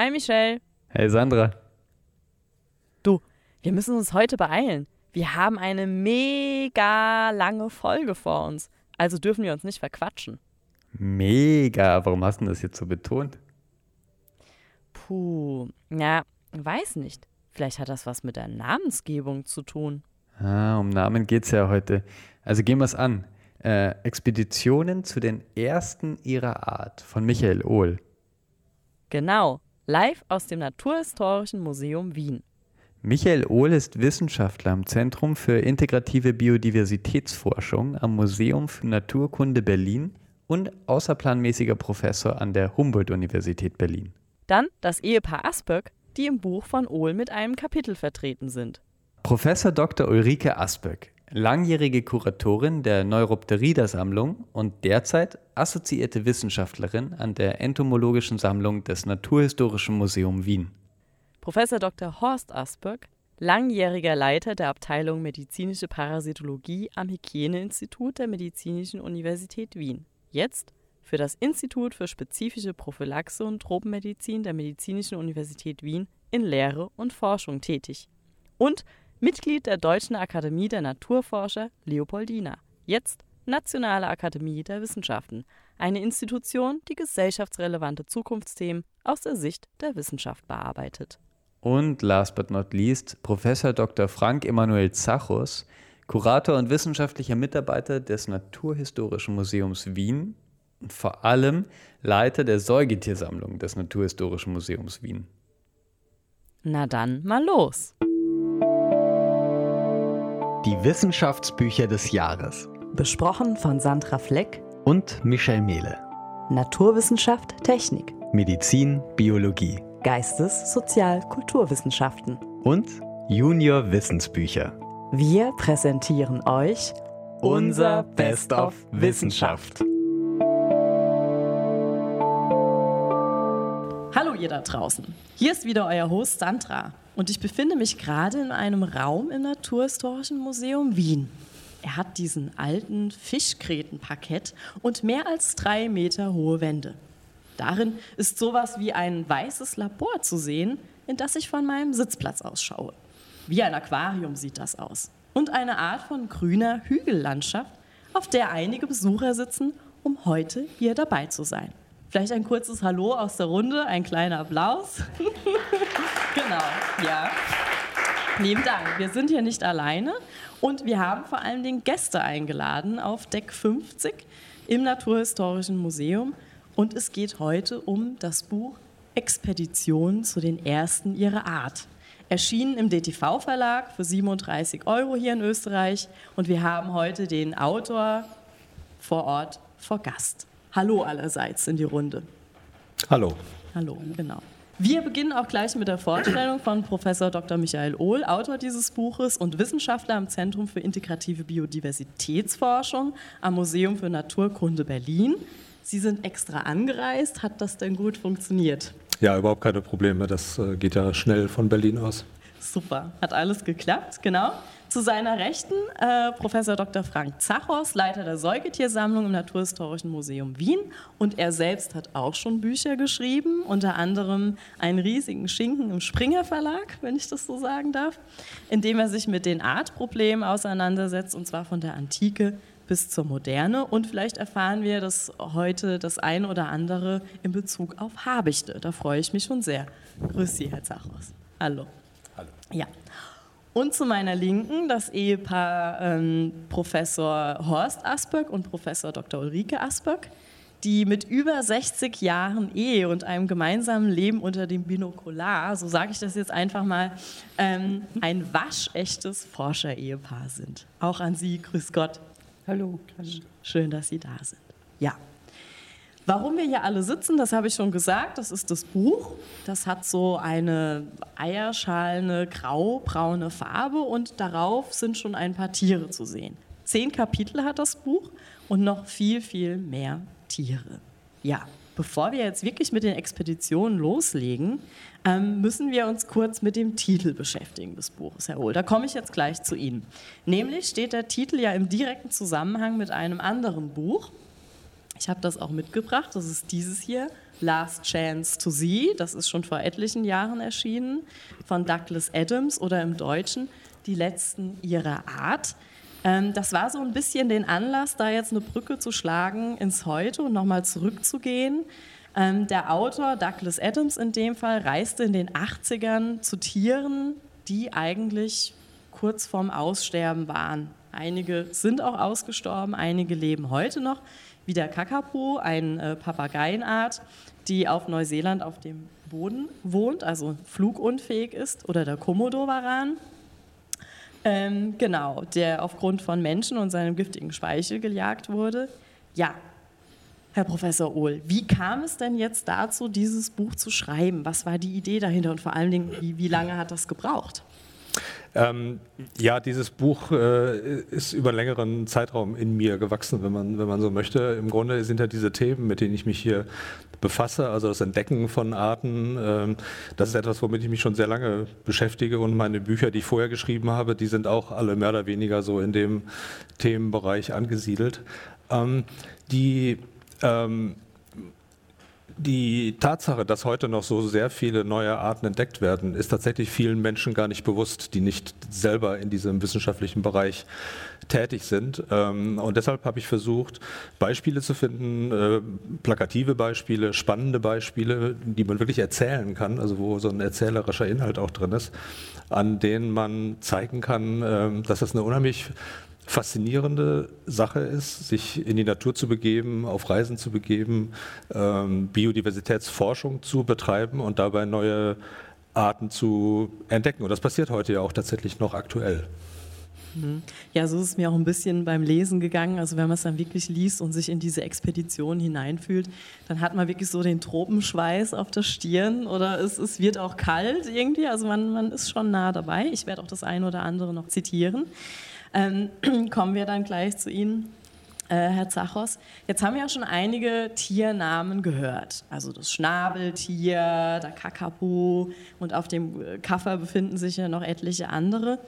Hi Michelle. Hey Sandra. Du, wir müssen uns heute beeilen. Wir haben eine mega lange Folge vor uns. Also dürfen wir uns nicht verquatschen. Mega. Warum hast du das jetzt so betont? Puh, ja, weiß nicht. Vielleicht hat das was mit der Namensgebung zu tun. Ah, um Namen geht's ja heute. Also gehen wir es an. Äh, Expeditionen zu den ersten ihrer Art von Michael Ohl. Genau, live aus dem Naturhistorischen Museum Wien. Michael Ohl ist Wissenschaftler am Zentrum für integrative Biodiversitätsforschung am Museum für Naturkunde Berlin und außerplanmäßiger Professor an der Humboldt-Universität Berlin. Dann das Ehepaar Asböck, die im Buch von Ohl mit einem Kapitel vertreten sind. Professor Dr. Ulrike Asböck, langjährige Kuratorin der Neuropterida-Sammlung und derzeit assoziierte Wissenschaftlerin an der Entomologischen Sammlung des Naturhistorischen Museum Wien. Professor Dr. Horst Asböck, langjähriger Leiter der Abteilung Medizinische Parasitologie am Hygieneinstitut der Medizinischen Universität Wien. Jetzt für das Institut für spezifische Prophylaxe und Tropenmedizin der Medizinischen Universität Wien in Lehre und Forschung tätig. Und Mitglied der Deutschen Akademie der Naturforscher Leopoldina. Jetzt Nationale Akademie der Wissenschaften, eine Institution, die gesellschaftsrelevante Zukunftsthemen aus der Sicht der Wissenschaft bearbeitet. Und last but not least Professor Dr. Frank Emanuel Zachos, Kurator und wissenschaftlicher Mitarbeiter des Naturhistorischen Museums Wien und vor allem Leiter der Säugetiersammlung des Naturhistorischen Museums Wien. Na dann mal los. Die Wissenschaftsbücher des Jahres. Besprochen von Sandra Fleck und Michel Mehle. Naturwissenschaft, Technik. Medizin, Biologie. Geistes-, Sozial-, Kulturwissenschaften. Und Junior Wissensbücher. Wir präsentieren euch unser Best of Wissenschaft. Ihr da draußen. Hier ist wieder euer Host Sandra und ich befinde mich gerade in einem Raum im Naturhistorischen Museum Wien. Er hat diesen alten Fischgrätenparkett und mehr als drei Meter hohe Wände. Darin ist sowas wie ein weißes Labor zu sehen, in das ich von meinem Sitzplatz ausschaue. Wie ein Aquarium sieht das aus. Und eine Art von grüner Hügellandschaft, auf der einige Besucher sitzen, um heute hier dabei zu sein. Vielleicht ein kurzes Hallo aus der Runde, ein kleiner Applaus. genau, ja. Lieben Dank. Wir sind hier nicht alleine und wir haben vor allen Dingen Gäste eingeladen auf Deck 50 im Naturhistorischen Museum. Und es geht heute um das Buch Expedition zu den ersten ihrer Art. Erschienen im DTV-Verlag für 37 Euro hier in Österreich. Und wir haben heute den Autor vor Ort vor Gast. Hallo allerseits in die Runde. Hallo. Hallo, genau. Wir beginnen auch gleich mit der Vorstellung von Professor Dr. Michael Ohl, Autor dieses Buches und Wissenschaftler am Zentrum für integrative Biodiversitätsforschung am Museum für Naturkunde Berlin. Sie sind extra angereist. Hat das denn gut funktioniert? Ja, überhaupt keine Probleme. Das äh, geht ja schnell von Berlin aus. Super, hat alles geklappt, genau. Zu seiner Rechten äh, Professor Dr. Frank Zachos, Leiter der Säugetiersammlung im Naturhistorischen Museum Wien. Und er selbst hat auch schon Bücher geschrieben, unter anderem einen riesigen Schinken im Springer Verlag, wenn ich das so sagen darf, in dem er sich mit den Artproblemen auseinandersetzt, und zwar von der Antike bis zur Moderne. Und vielleicht erfahren wir das heute das ein oder andere in Bezug auf Habichte. Da freue ich mich schon sehr. Grüß Sie, Herr Zachos. Hallo. Hallo. Ja. Und zu meiner Linken das Ehepaar ähm, Professor Horst Asböck und Professor Dr. Ulrike Asböck, die mit über 60 Jahren Ehe und einem gemeinsamen Leben unter dem Binokular, so sage ich das jetzt einfach mal, ähm, ein waschechtes Forscher-Ehepaar sind. Auch an Sie, grüß Gott. Hallo. Schön, dass Sie da sind. Ja. Warum wir hier alle sitzen, das habe ich schon gesagt, das ist das Buch. Das hat so eine eierschalene grau-braune Farbe und darauf sind schon ein paar Tiere zu sehen. Zehn Kapitel hat das Buch und noch viel, viel mehr Tiere. Ja, bevor wir jetzt wirklich mit den Expeditionen loslegen, ähm, müssen wir uns kurz mit dem Titel beschäftigen des Buches, Herr Ohl. Da komme ich jetzt gleich zu Ihnen. Nämlich steht der Titel ja im direkten Zusammenhang mit einem anderen Buch, ich habe das auch mitgebracht. Das ist dieses hier, Last Chance to See, das ist schon vor etlichen Jahren erschienen, von Douglas Adams oder im Deutschen Die letzten ihrer Art. Ähm, das war so ein bisschen den Anlass, da jetzt eine Brücke zu schlagen ins Heute und nochmal zurückzugehen. Ähm, der Autor, Douglas Adams in dem Fall, reiste in den 80ern zu Tieren, die eigentlich kurz vorm Aussterben waren. Einige sind auch ausgestorben, einige leben heute noch, wie der Kakapo, eine äh, Papageienart, die auf Neuseeland auf dem Boden wohnt, also flugunfähig ist, oder der Komodo-Varan. Ähm, genau, der aufgrund von Menschen und seinem giftigen Speichel gejagt wurde. Ja, Herr Professor Ohl, wie kam es denn jetzt dazu, dieses Buch zu schreiben? Was war die Idee dahinter und vor allen Dingen, wie, wie lange hat das gebraucht? Ähm, ja, dieses Buch äh, ist über einen längeren Zeitraum in mir gewachsen, wenn man, wenn man so möchte. Im Grunde sind ja diese Themen, mit denen ich mich hier befasse, also das Entdecken von Arten, ähm, das ist etwas, womit ich mich schon sehr lange beschäftige und meine Bücher, die ich vorher geschrieben habe, die sind auch alle mehr oder weniger so in dem Themenbereich angesiedelt. Ähm, die ähm, die Tatsache, dass heute noch so sehr viele neue Arten entdeckt werden, ist tatsächlich vielen Menschen gar nicht bewusst, die nicht selber in diesem wissenschaftlichen Bereich tätig sind. Ähm, und deshalb habe ich versucht, Beispiele zu finden, äh, plakative Beispiele, spannende Beispiele, die man wirklich erzählen kann, also wo so ein erzählerischer Inhalt auch drin ist, an denen man zeigen kann, ähm, dass das eine unheimlich faszinierende Sache ist, sich in die Natur zu begeben, auf Reisen zu begeben, ähm, Biodiversitätsforschung zu betreiben und dabei neue Arten zu entdecken. Und das passiert heute ja auch tatsächlich noch aktuell. Mhm. Ja, so ist es mir auch ein bisschen beim Lesen gegangen. Also wenn man es dann wirklich liest und sich in diese Expedition hineinfühlt, dann hat man wirklich so den Tropenschweiß auf der Stirn oder es, es wird auch kalt irgendwie. Also man, man ist schon nah dabei. Ich werde auch das eine oder andere noch zitieren. Ähm, kommen wir dann gleich zu Ihnen. Äh, Herr Zachos, jetzt haben wir ja schon einige Tiernamen gehört. Also das Schnabeltier, der Kakapo und auf dem Kaffer befinden sich ja noch etliche andere.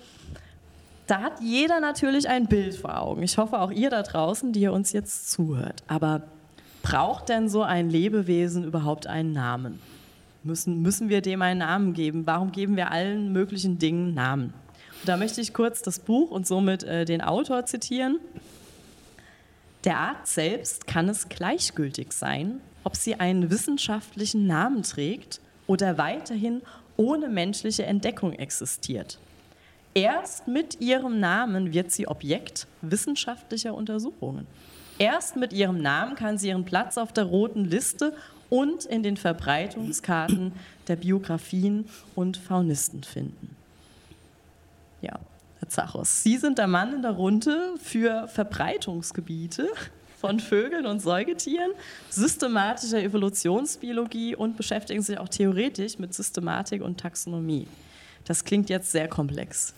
Da hat jeder natürlich ein Bild vor Augen. Ich hoffe auch ihr da draußen, die ihr uns jetzt zuhört. Aber braucht denn so ein Lebewesen überhaupt einen Namen? Müssen, müssen wir dem einen Namen geben? Warum geben wir allen möglichen Dingen Namen? Da möchte ich kurz das Buch und somit äh, den Autor zitieren. Der Art selbst kann es gleichgültig sein, ob sie einen wissenschaftlichen Namen trägt oder weiterhin ohne menschliche Entdeckung existiert. Erst mit ihrem Namen wird sie Objekt wissenschaftlicher Untersuchungen. Erst mit ihrem Namen kann sie ihren Platz auf der roten Liste und in den Verbreitungskarten der Biografien und Faunisten finden. Ja, Herr Zachos, Sie sind der Mann in der Runde für Verbreitungsgebiete von Vögeln und Säugetieren, systematischer Evolutionsbiologie und beschäftigen sich auch theoretisch mit Systematik und Taxonomie. Das klingt jetzt sehr komplex.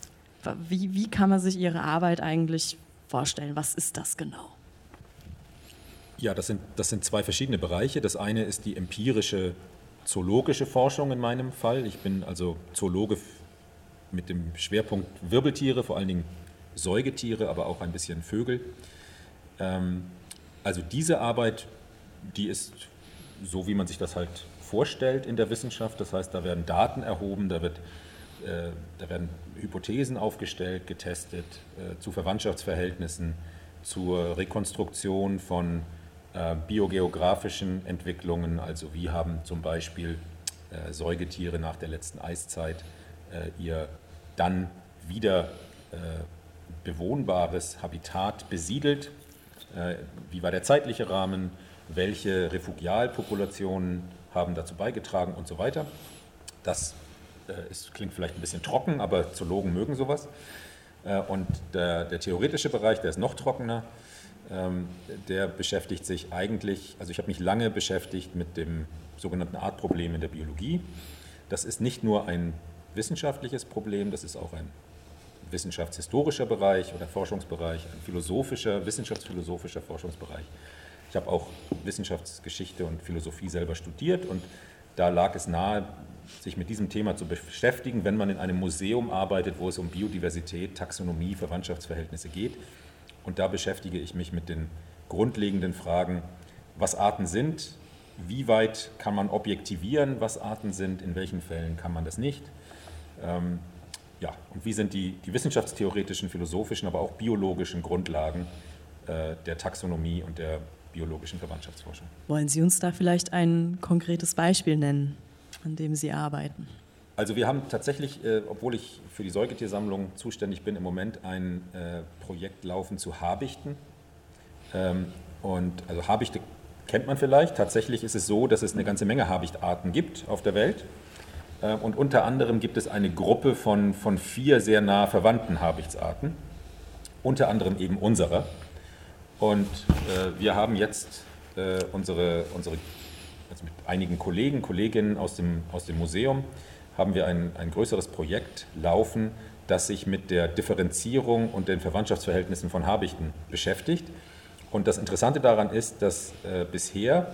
Wie, wie kann man sich Ihre Arbeit eigentlich vorstellen? Was ist das genau? Ja, das sind, das sind zwei verschiedene Bereiche. Das eine ist die empirische zoologische Forschung in meinem Fall. Ich bin also Zoologe mit dem Schwerpunkt Wirbeltiere, vor allen Dingen Säugetiere, aber auch ein bisschen Vögel. Ähm, also diese Arbeit, die ist so, wie man sich das halt vorstellt in der Wissenschaft. Das heißt, da werden Daten erhoben, da, wird, äh, da werden Hypothesen aufgestellt, getestet äh, zu Verwandtschaftsverhältnissen, zur Rekonstruktion von äh, biogeografischen Entwicklungen, also wie haben zum Beispiel äh, Säugetiere nach der letzten Eiszeit äh, ihr dann wieder äh, bewohnbares Habitat besiedelt. Äh, wie war der zeitliche Rahmen? Welche Refugialpopulationen haben dazu beigetragen und so weiter? Das äh, ist, klingt vielleicht ein bisschen trocken, aber Zoologen mögen sowas. Äh, und der, der, theoretische Bereich, der ist noch trockener. Ähm, der beschäftigt sich eigentlich, also ich habe mich lange beschäftigt mit dem sogenannten Artproblem in der Biologie. Das ist nicht nur ein wissenschaftliches Problem, das ist auch ein wissenschaftshistorischer Bereich oder Forschungsbereich, ein philosophischer, wissenschaftsphilosophischer Forschungsbereich. Ich habe auch Wissenschaftsgeschichte und Philosophie selber studiert und da lag es nahe, sich mit diesem Thema zu beschäftigen, wenn man in einem Museum arbeitet, wo es um Biodiversität, Taxonomie, Verwandtschaftsverhältnisse geht. Und da beschäftige ich mich mit den grundlegenden Fragen, was Arten sind, wie weit kann man objektivieren, was Arten sind, in welchen Fällen kann man das nicht. Ähm, ja, und wie sind die, die wissenschaftstheoretischen, philosophischen, aber auch biologischen Grundlagen äh, der Taxonomie und der biologischen Verwandtschaftsforschung. Wollen Sie uns da vielleicht ein konkretes Beispiel nennen, an dem Sie arbeiten? Also wir haben tatsächlich, äh, obwohl ich für die Säugetiersammlung zuständig bin, im Moment ein äh, Projekt laufen zu Habichten. Ähm, und also Habichte kennt man vielleicht. Tatsächlich ist es so, dass es eine ganze Menge Habichtarten gibt auf der Welt. Äh, und unter anderem gibt es eine Gruppe von, von vier sehr nah verwandten Habichtsarten, unter anderem eben unserer. Und äh, wir haben jetzt äh, unsere, unsere also mit einigen Kollegen, Kolleginnen aus dem, aus dem Museum, haben wir ein, ein größeres Projekt laufen, das sich mit der Differenzierung und den Verwandtschaftsverhältnissen von Habichten beschäftigt. Und das Interessante daran ist, dass äh, bisher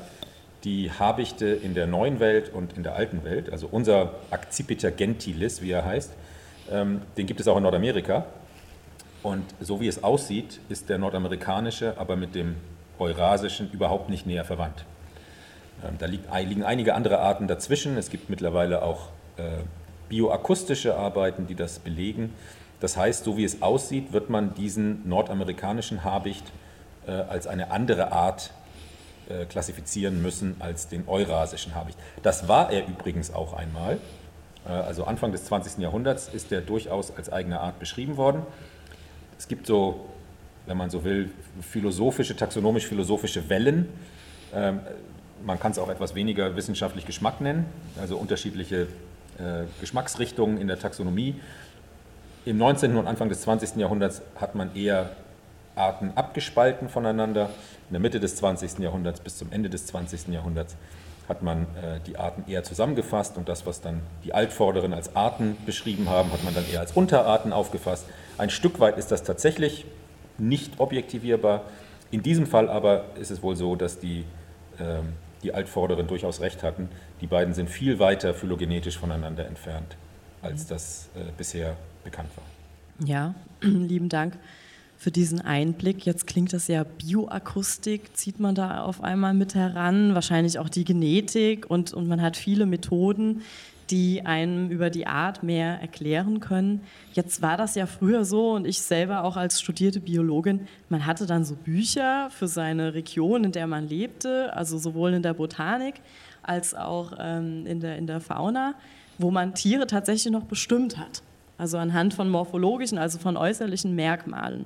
die Habichte in der neuen Welt und in der alten Welt, also unser Accipiter gentilis, wie er heißt, ähm, den gibt es auch in Nordamerika. Und so wie es aussieht, ist der nordamerikanische aber mit dem eurasischen überhaupt nicht näher verwandt. Ähm, da liegen einige andere Arten dazwischen. Es gibt mittlerweile auch äh, bioakustische Arbeiten, die das belegen. Das heißt, so wie es aussieht, wird man diesen nordamerikanischen Habicht als eine andere Art äh, klassifizieren müssen als den eurasischen Habicht. Das war er übrigens auch einmal. Also Anfang des 20. Jahrhunderts ist er durchaus als eigene Art beschrieben worden. Es gibt so, wenn man so will, philosophische, taxonomisch-philosophische Wellen. Ähm, man kann es auch etwas weniger wissenschaftlich Geschmack nennen, also unterschiedliche äh, Geschmacksrichtungen in der Taxonomie. Im 19. und Anfang des 20. Jahrhunderts hat man eher Arten abgespalten voneinander. In der Mitte des 20. Jahrhunderts bis zum Ende des 20. Jahrhunderts hat man äh, die Arten eher zusammengefasst und das, was dann die Altvorderen als Arten beschrieben haben, hat man dann eher als Unterarten aufgefasst. Ein Stück weit ist das tatsächlich nicht objektivierbar. In diesem Fall aber ist es wohl so, dass die, äh, die Altvorderen durchaus recht hatten. Die beiden sind viel weiter phylogenetisch voneinander entfernt, als das äh, bisher bekannt war. Ja, lieben Dank für diesen Einblick. Jetzt klingt das ja Bioakustik, zieht man da auf einmal mit heran, wahrscheinlich auch die Genetik und, und man hat viele Methoden, die einem über die Art mehr erklären können. Jetzt war das ja früher so und ich selber auch als studierte Biologin, man hatte dann so Bücher für seine Region, in der man lebte, also sowohl in der Botanik als auch ähm, in, der, in der Fauna, wo man Tiere tatsächlich noch bestimmt hat. Also anhand von morphologischen, also von äußerlichen Merkmalen.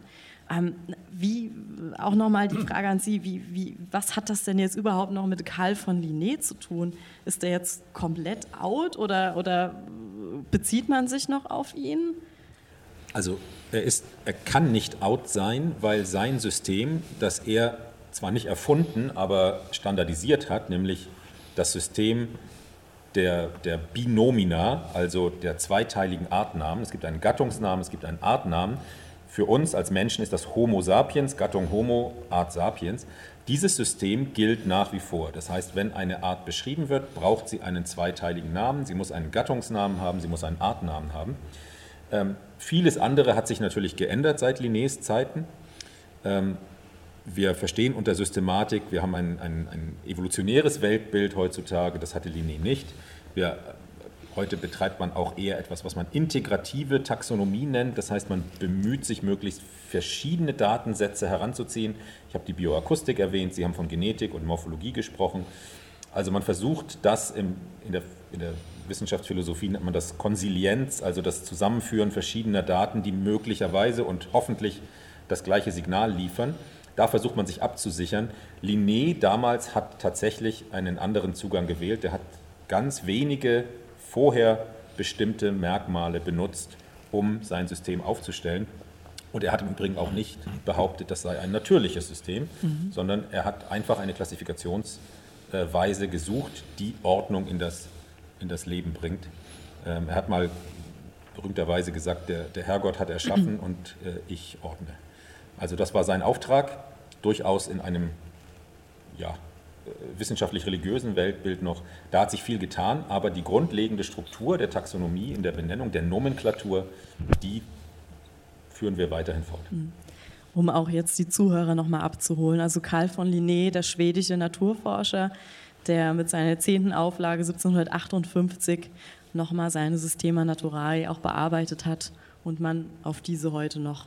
Ähm, wie, auch nochmal die Frage an Sie, wie, wie, was hat das denn jetzt überhaupt noch mit Karl von Linné zu tun? Ist der jetzt komplett out oder, oder bezieht man sich noch auf ihn? Also er, ist, er kann nicht out sein, weil sein System, das er zwar nicht erfunden, aber standardisiert hat, nämlich das System der, der Binomina, also der zweiteiligen Artnamen. Es gibt einen Gattungsnamen, es gibt einen Artnamen. Für uns als Menschen ist das Homo sapiens, Gattung Homo, Art sapiens. Dieses System gilt nach wie vor. Das heißt, wenn eine Art beschrieben wird, braucht sie einen zweiteiligen Namen. Sie muss einen Gattungsnamen haben, sie muss einen Artnamen haben. Ähm, vieles andere hat sich natürlich geändert seit Linnés Zeiten. Ähm, wir verstehen unter Systematik, wir haben ein, ein, ein, evolutionäres Weltbild heutzutage, das hatte Linné nicht. Wir Heute betreibt man auch eher etwas, was man integrative Taxonomie nennt. Das heißt, man bemüht sich, möglichst verschiedene Datensätze heranzuziehen. Ich habe die Bioakustik erwähnt, Sie haben von Genetik und Morphologie gesprochen. Also man versucht das im, in, der, in der Wissenschaftsphilosophie nennt man das Konsilienz, also das Zusammenführen verschiedener Daten, die möglicherweise und hoffentlich das gleiche Signal liefern. Da versucht man sich abzusichern. Linné damals hat tatsächlich einen anderen Zugang gewählt. Der hat ganz wenige vorher bestimmte Merkmale benutzt, um sein System aufzustellen. Und er hat im Übrigen auch nicht behauptet, das sei ein natürliches System, mhm. sondern er hat einfach eine Klassifikationsweise gesucht, die Ordnung in das, in das Leben bringt. Ähm, er hat mal berühmterweise gesagt, der, der Herrgott hat erschaffen und äh, ich ordne. Also das war sein Auftrag, durchaus in einem ja, wissenschaftlich-religiösen Weltbild noch, da hat sich viel getan, aber die grundlegende Struktur der Taxonomie in der Benennung, der Nomenklatur, die führen wir weiterhin fort. Hm. Um auch jetzt die Zuhörer nochmal abzuholen. Also Karl von Linné, der schwedische Naturforscher, der mit seiner zehnten Auflage 1758 nochmal seine Systema Naturae auch bearbeitet hat und man auf diese heute noch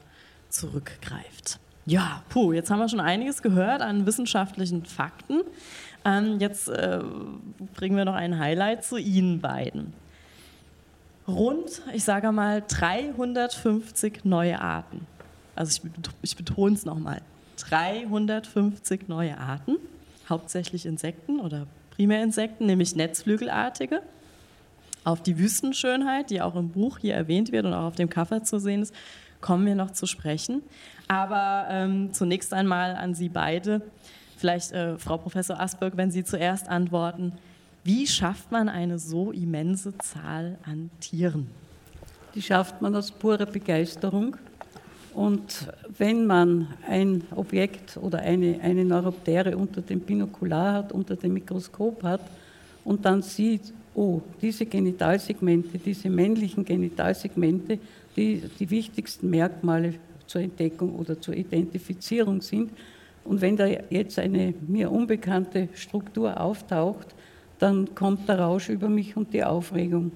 zurückgreift. Ja, puh, jetzt haben wir schon einiges gehört an wissenschaftlichen Fakten. Ähm, jetzt äh, bringen wir noch ein Highlight zu Ihnen beiden. Rund, ich sage mal, 350 neue Arten. Also ich, ich betone es nochmal. 350 neue Arten, hauptsächlich Insekten oder Primärinsekten, nämlich Netzflügelartige. Auf die Wüstenschönheit, die auch im Buch hier erwähnt wird und auch auf dem Cover zu sehen ist, kommen wir noch zu sprechen. Aber ähm, zunächst einmal an Sie beide. Vielleicht, äh, Frau Professor Asberg, wenn Sie zuerst antworten. Wie schafft man eine so immense Zahl an Tieren? Die schafft man aus purer Begeisterung. Und wenn man ein Objekt oder eine, eine Neuroptere unter dem Binokular hat, unter dem Mikroskop hat und dann sieht, oh, diese Genitalsegmente, diese männlichen Genitalsegmente, die die wichtigsten Merkmale zur Entdeckung oder zur Identifizierung sind. Und wenn da jetzt eine mir unbekannte Struktur auftaucht, dann kommt der Rausch über mich und die Aufregung.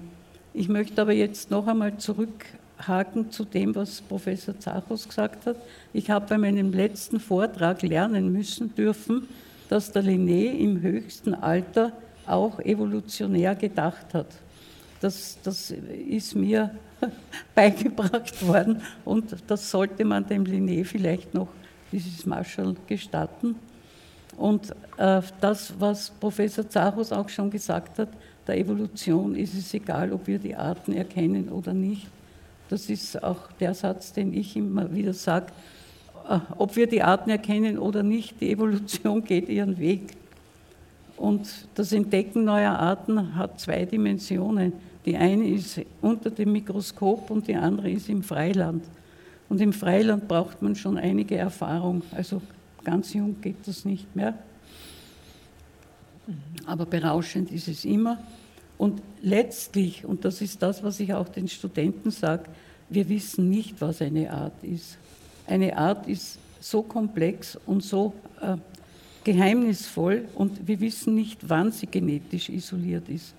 Ich möchte aber jetzt noch einmal zurückhaken zu dem, was Professor Zachos gesagt hat. Ich habe bei meinem letzten Vortrag lernen müssen dürfen, dass der Linné im höchsten Alter auch evolutionär gedacht hat. Das, das ist mir beigebracht worden und das sollte man dem Linné vielleicht noch, dieses Marshall, gestatten. Und äh, das, was Professor Zachos auch schon gesagt hat, der Evolution ist es egal, ob wir die Arten erkennen oder nicht. Das ist auch der Satz, den ich immer wieder sage. Äh, ob wir die Arten erkennen oder nicht, die Evolution geht ihren Weg. Und das Entdecken neuer Arten hat zwei Dimensionen. Die eine ist unter dem Mikroskop und die andere ist im Freiland. Und im Freiland braucht man schon einige Erfahrung. Also ganz jung geht das nicht mehr. Aber berauschend ist es immer. Und letztlich, und das ist das, was ich auch den Studenten sage, wir wissen nicht, was eine Art ist. Eine Art ist so komplex und so äh, geheimnisvoll und wir wissen nicht, wann sie genetisch isoliert ist.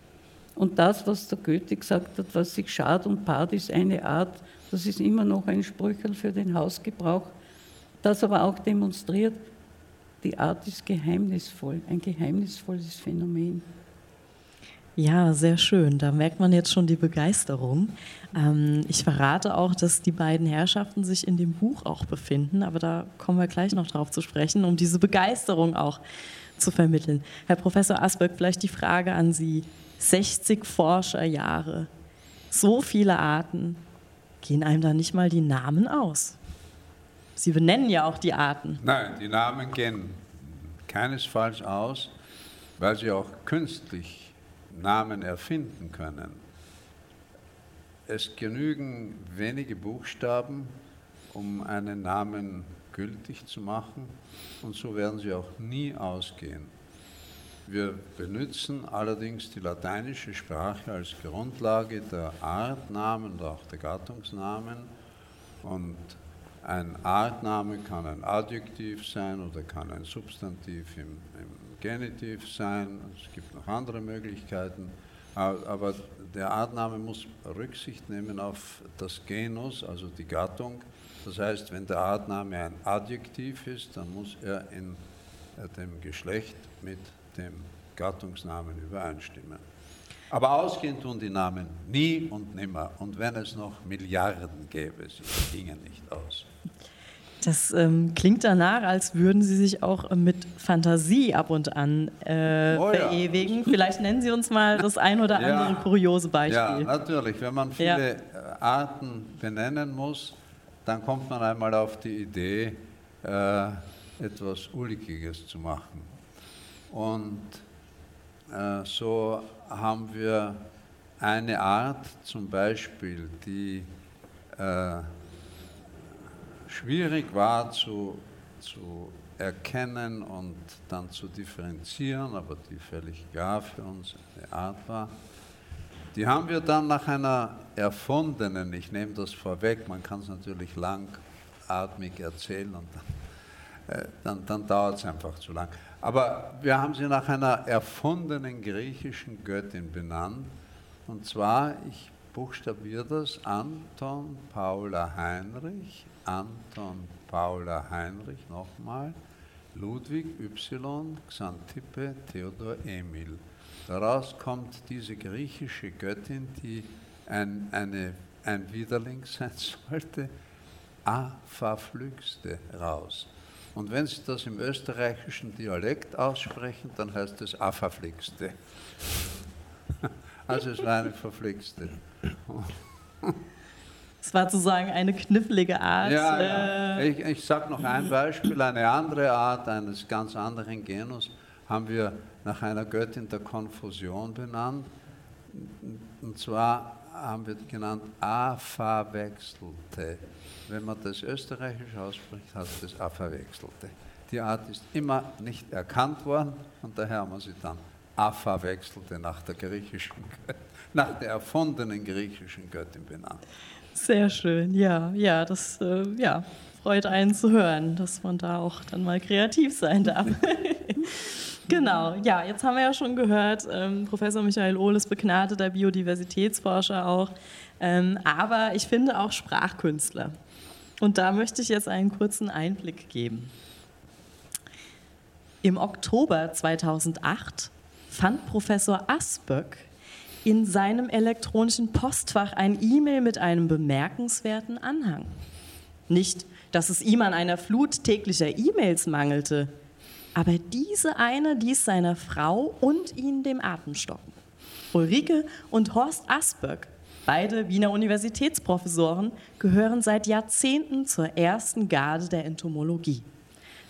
Und das, was der Goethe gesagt hat, was sich schad und paart, ist eine Art, das ist immer noch ein Sprüchel für den Hausgebrauch, das aber auch demonstriert, die Art ist geheimnisvoll, ein geheimnisvolles Phänomen. Ja, sehr schön. Da merkt man jetzt schon die Begeisterung. Ähm, ich verrate auch, dass die beiden Herrschaften sich in dem Buch auch befinden, aber da kommen wir gleich noch drauf zu sprechen, um diese Begeisterung auch zu vermitteln. Herr Professor Asberg, vielleicht die Frage an Sie. 60 Forscherjahre, so viele Arten, gehen einem da nicht mal die Namen aus? Sie benennen ja auch die Arten. Nein, die Namen gehen keinesfalls aus, weil sie auch künstlich Namen erfinden können. Es genügen wenige Buchstaben, um einen Namen gültig zu machen und so werden sie auch nie ausgehen. Wir benutzen allerdings die lateinische Sprache als Grundlage der Artnamen und auch der Gattungsnamen und ein Artname kann ein Adjektiv sein oder kann ein Substantiv im, im Genitiv sein, es gibt noch andere Möglichkeiten, aber der Artname muss Rücksicht nehmen auf das Genus, also die Gattung. Das heißt, wenn der Artname ein Adjektiv ist, dann muss er in äh, dem Geschlecht mit dem Gattungsnamen übereinstimmen. Aber ausgehen tun die Namen nie und nimmer. Und wenn es noch Milliarden gäbe, sie gingen nicht aus. Das ähm, klingt danach, als würden Sie sich auch mit Fantasie ab und an äh, oh, verewigen. Ja. Vielleicht nennen Sie uns mal das ein oder andere ja. kuriose Beispiel. Ja, natürlich. Wenn man viele ja. Arten benennen muss, dann kommt man einmal auf die Idee, äh, etwas Ulkiges zu machen. Und äh, so haben wir eine Art zum Beispiel, die äh, schwierig war zu, zu erkennen und dann zu differenzieren, aber die völlig klar für uns eine Art war. Die haben wir dann nach einer erfundenen, ich nehme das vorweg, man kann es natürlich langatmig erzählen und dann, äh, dann, dann dauert es einfach zu lang. Aber wir haben sie nach einer erfundenen griechischen Göttin benannt. Und zwar, ich buchstabiere das, Anton Paula Heinrich, Anton Paula Heinrich, nochmal, Ludwig Y, Xantippe Theodor Emil. Daraus kommt diese griechische Göttin, die ein, eine, ein Widerling sein sollte, Afaflüxte raus. Und wenn Sie das im österreichischen Dialekt aussprechen, dann heißt es Afaflixte. Also es war eine Verflixte. Es war sozusagen eine knifflige Art. Ja, ja. Äh, ich, ich sage noch ein Beispiel, eine andere Art eines ganz anderen Genus haben wir nach einer Göttin der Konfusion benannt. Und zwar haben wir genannt A-verwechselte. Wenn man das österreichisch ausspricht, heißt das A-verwechselte. Die Art ist immer nicht erkannt worden und daher haben wir sie dann A-verwechselte nach der griechischen, nach der erfundenen griechischen Göttin benannt. Sehr schön, ja, ja, das äh, ja, freut einen zu hören, dass man da auch dann mal kreativ sein darf. Genau, ja, jetzt haben wir ja schon gehört, ähm, Professor Michael Ohl ist begnadeter Biodiversitätsforscher auch, ähm, aber ich finde auch Sprachkünstler. Und da möchte ich jetzt einen kurzen Einblick geben. Im Oktober 2008 fand Professor Asböck in seinem elektronischen Postfach ein E-Mail mit einem bemerkenswerten Anhang. Nicht, dass es ihm an einer Flut täglicher E-Mails mangelte, aber diese eine ließ seiner Frau und ihn dem Atem stocken. Ulrike und Horst Asböck, beide Wiener Universitätsprofessoren, gehören seit Jahrzehnten zur ersten Garde der Entomologie.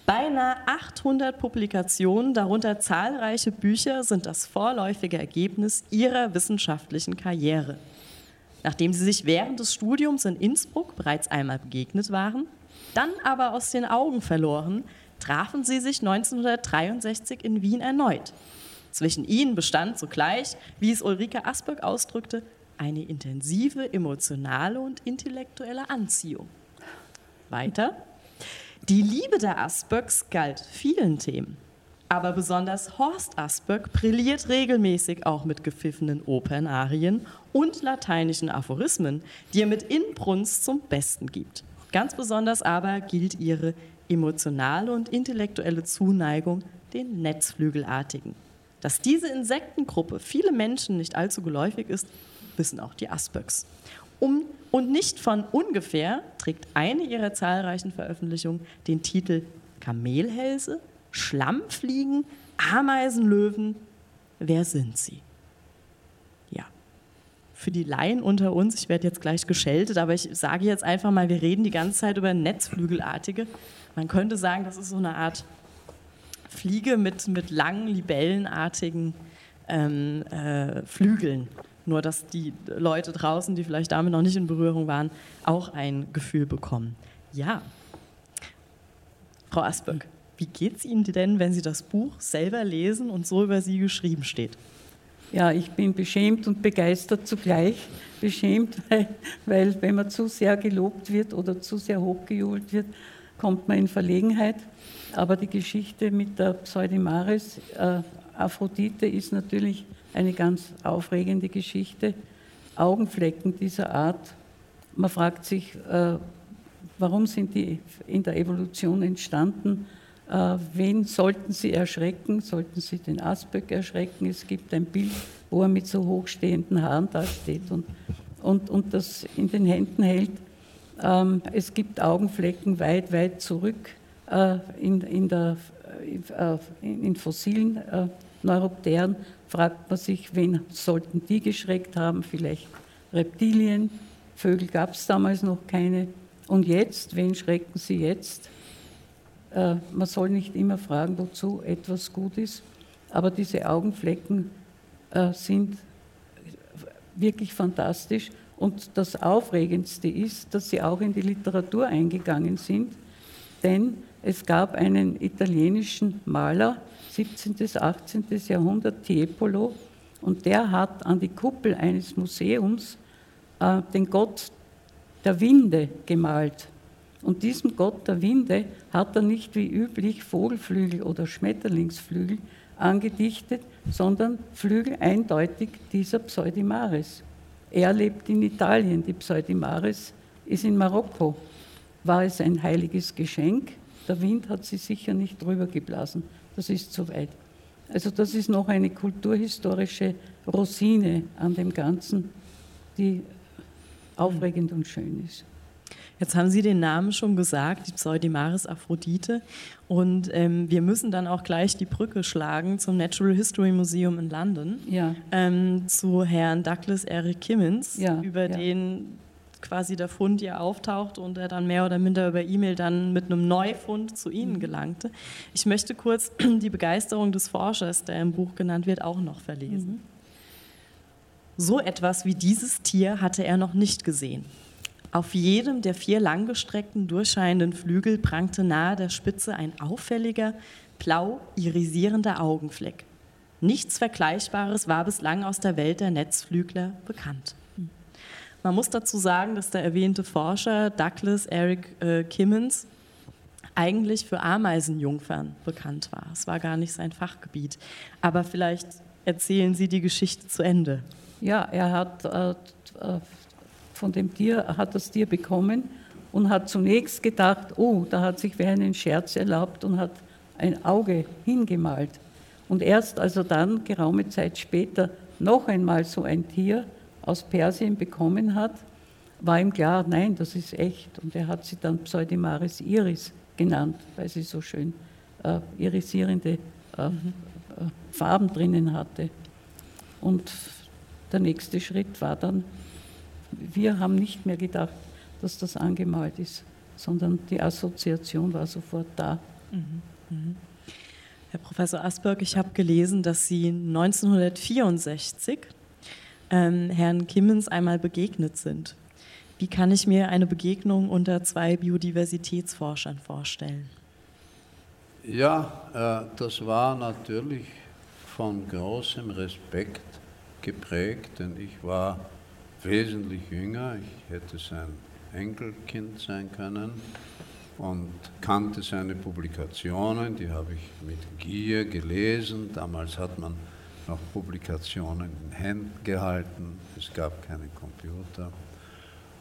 Beinahe 800 Publikationen, darunter zahlreiche Bücher, sind das vorläufige Ergebnis ihrer wissenschaftlichen Karriere. Nachdem sie sich während des Studiums in Innsbruck bereits einmal begegnet waren, dann aber aus den Augen verloren, trafen sie sich 1963 in Wien erneut. Zwischen ihnen bestand sogleich, wie es Ulrike Asböck ausdrückte, eine intensive emotionale und intellektuelle Anziehung. Weiter. Die Liebe der Asböcks galt vielen Themen. Aber besonders Horst Asböck brilliert regelmäßig auch mit gepfiffenen Opernarien und lateinischen Aphorismen, die er mit Inbrunst zum Besten gibt. Ganz besonders aber gilt ihre emotionale und intellektuelle Zuneigung den Netzflügelartigen. Dass diese Insektengruppe viele Menschen nicht allzu geläufig ist, wissen auch die Asböcks. Um, und nicht von ungefähr trägt eine ihrer zahlreichen Veröffentlichungen den Titel Kamelhälse, Schlammfliegen, Ameisenlöwen. Wer sind sie? Ja, für die Laien unter uns, ich werde jetzt gleich geschältet, aber ich sage jetzt einfach mal, wir reden die ganze Zeit über Netzflügelartige. Man könnte sagen, das ist so eine Art Fliege mit, mit langen, libellenartigen ähm, äh, Flügeln. Nur, dass die Leute draußen, die vielleicht damit noch nicht in Berührung waren, auch ein Gefühl bekommen. Ja. Frau Asböck, wie geht es Ihnen denn, wenn Sie das Buch selber lesen und so über Sie geschrieben steht? Ja, ich bin beschämt und begeistert zugleich. Beschämt, weil, weil wenn man zu sehr gelobt wird oder zu sehr hochgejubelt wird, kommt man in Verlegenheit. Aber die Geschichte mit der Pseudimaris äh, Aphrodite ist natürlich eine ganz aufregende Geschichte. Augenflecken dieser Art. Man fragt sich, äh, warum sind die in der Evolution entstanden? Äh, wen sollten sie erschrecken? Sollten sie den Asböck erschrecken? Es gibt ein Bild, wo er mit so hochstehenden Haaren dasteht und, und, und das in den Händen hält. Ähm, es gibt Augenflecken weit, weit zurück äh, in, in, der, in fossilen Neuropteren. Fragt man sich, wen sollten die geschreckt haben? Vielleicht Reptilien. Vögel gab es damals noch keine. Und jetzt, wen schrecken sie jetzt? man soll nicht immer fragen, wozu etwas gut ist, aber diese Augenflecken sind wirklich fantastisch und das Aufregendste ist, dass sie auch in die Literatur eingegangen sind, denn es gab einen italienischen Maler, 17. bis 18. Jahrhundert, Tiepolo, und der hat an die Kuppel eines Museums äh, den Gott der Winde gemalt. Und diesem Gott der Winde hat er nicht wie üblich Vogelflügel oder Schmetterlingsflügel angedichtet, sondern Flügel eindeutig dieser Pseudimaris. Er lebt in Italien, die Pseudimaris ist in Marokko. War es ein heiliges Geschenk? Der Wind hat sie sicher nicht drüber geblasen. Das ist zu weit. Also das ist noch eine kulturhistorische Rosine an dem Ganzen, die aufregend und schön ist. Jetzt haben Sie den Namen schon gesagt, die Pseudimaris Aphrodite. Und ähm, wir müssen dann auch gleich die Brücke schlagen zum Natural History Museum in London, ja. ähm, zu Herrn Douglas Eric Kimmins, ja, über ja. den quasi der Fund ja auftaucht und er dann mehr oder minder über E-Mail dann mit einem Neufund zu Ihnen gelangte. Ich möchte kurz die Begeisterung des Forschers, der im Buch genannt wird, auch noch verlesen. So etwas wie dieses Tier hatte er noch nicht gesehen. Auf jedem der vier langgestreckten, durchscheinenden Flügel prangte nahe der Spitze ein auffälliger, blau irisierender Augenfleck. Nichts Vergleichbares war bislang aus der Welt der Netzflügler bekannt. Man muss dazu sagen, dass der erwähnte Forscher Douglas Eric äh, Kimmins eigentlich für Ameisenjungfern bekannt war. Es war gar nicht sein Fachgebiet. Aber vielleicht erzählen Sie die Geschichte zu Ende. Ja, er hat äh, äh, von dem Tier, hat das Tier bekommen und hat zunächst gedacht, oh, da hat sich wer einen Scherz erlaubt und hat ein Auge hingemalt. Und erst als er dann geraume Zeit später noch einmal so ein Tier aus Persien bekommen hat, war ihm klar, nein, das ist echt. Und er hat sie dann Pseudimaris iris genannt, weil sie so schön äh, irisierende äh, äh, Farben drinnen hatte. Und der nächste Schritt war dann, wir haben nicht mehr gedacht, dass das angemalt ist, sondern die Assoziation war sofort da. Herr Professor Asberg, ich habe gelesen, dass Sie 1964 ähm, Herrn Kimmens einmal begegnet sind. Wie kann ich mir eine Begegnung unter zwei Biodiversitätsforschern vorstellen? Ja, äh, das war natürlich von großem Respekt geprägt, denn ich war wesentlich jünger. Ich hätte sein Enkelkind sein können und kannte seine Publikationen, die habe ich mit Gier gelesen. Damals hat man noch Publikationen in Händen gehalten, es gab keine Computer.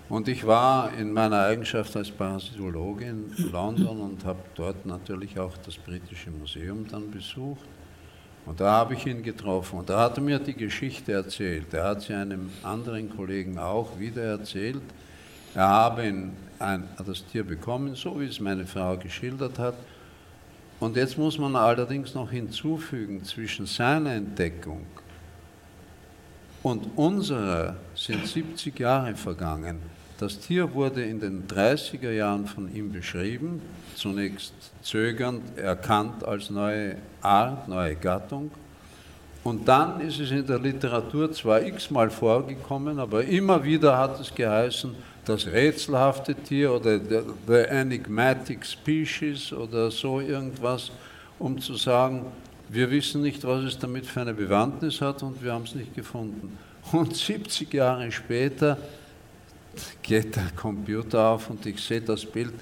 Und ich war in meiner Eigenschaft als Parasitologe in London und habe dort natürlich auch das Britische Museum dann besucht. Und da habe ich ihn getroffen und da hat er mir die Geschichte erzählt. Er hat sie einem anderen Kollegen auch wieder erzählt. Er habe ein, das Tier bekommen, so wie es meine Frau geschildert hat. Und jetzt muss man allerdings noch hinzufügen, zwischen seiner Entdeckung und unserer sind 70 Jahre vergangen. Das Tier wurde in den 30er Jahren von ihm beschrieben, zunächst zögernd erkannt als neue Art, neue Gattung. Und dann ist es in der Literatur zwar x-mal vorgekommen, aber immer wieder hat es geheißen, das rätselhafte Tier oder the, the enigmatic species oder so irgendwas, um zu sagen, wir wissen nicht, was es damit für eine Bewandtnis hat und wir haben es nicht gefunden. Und 70 Jahre später geht der Computer auf und ich sehe das Bild.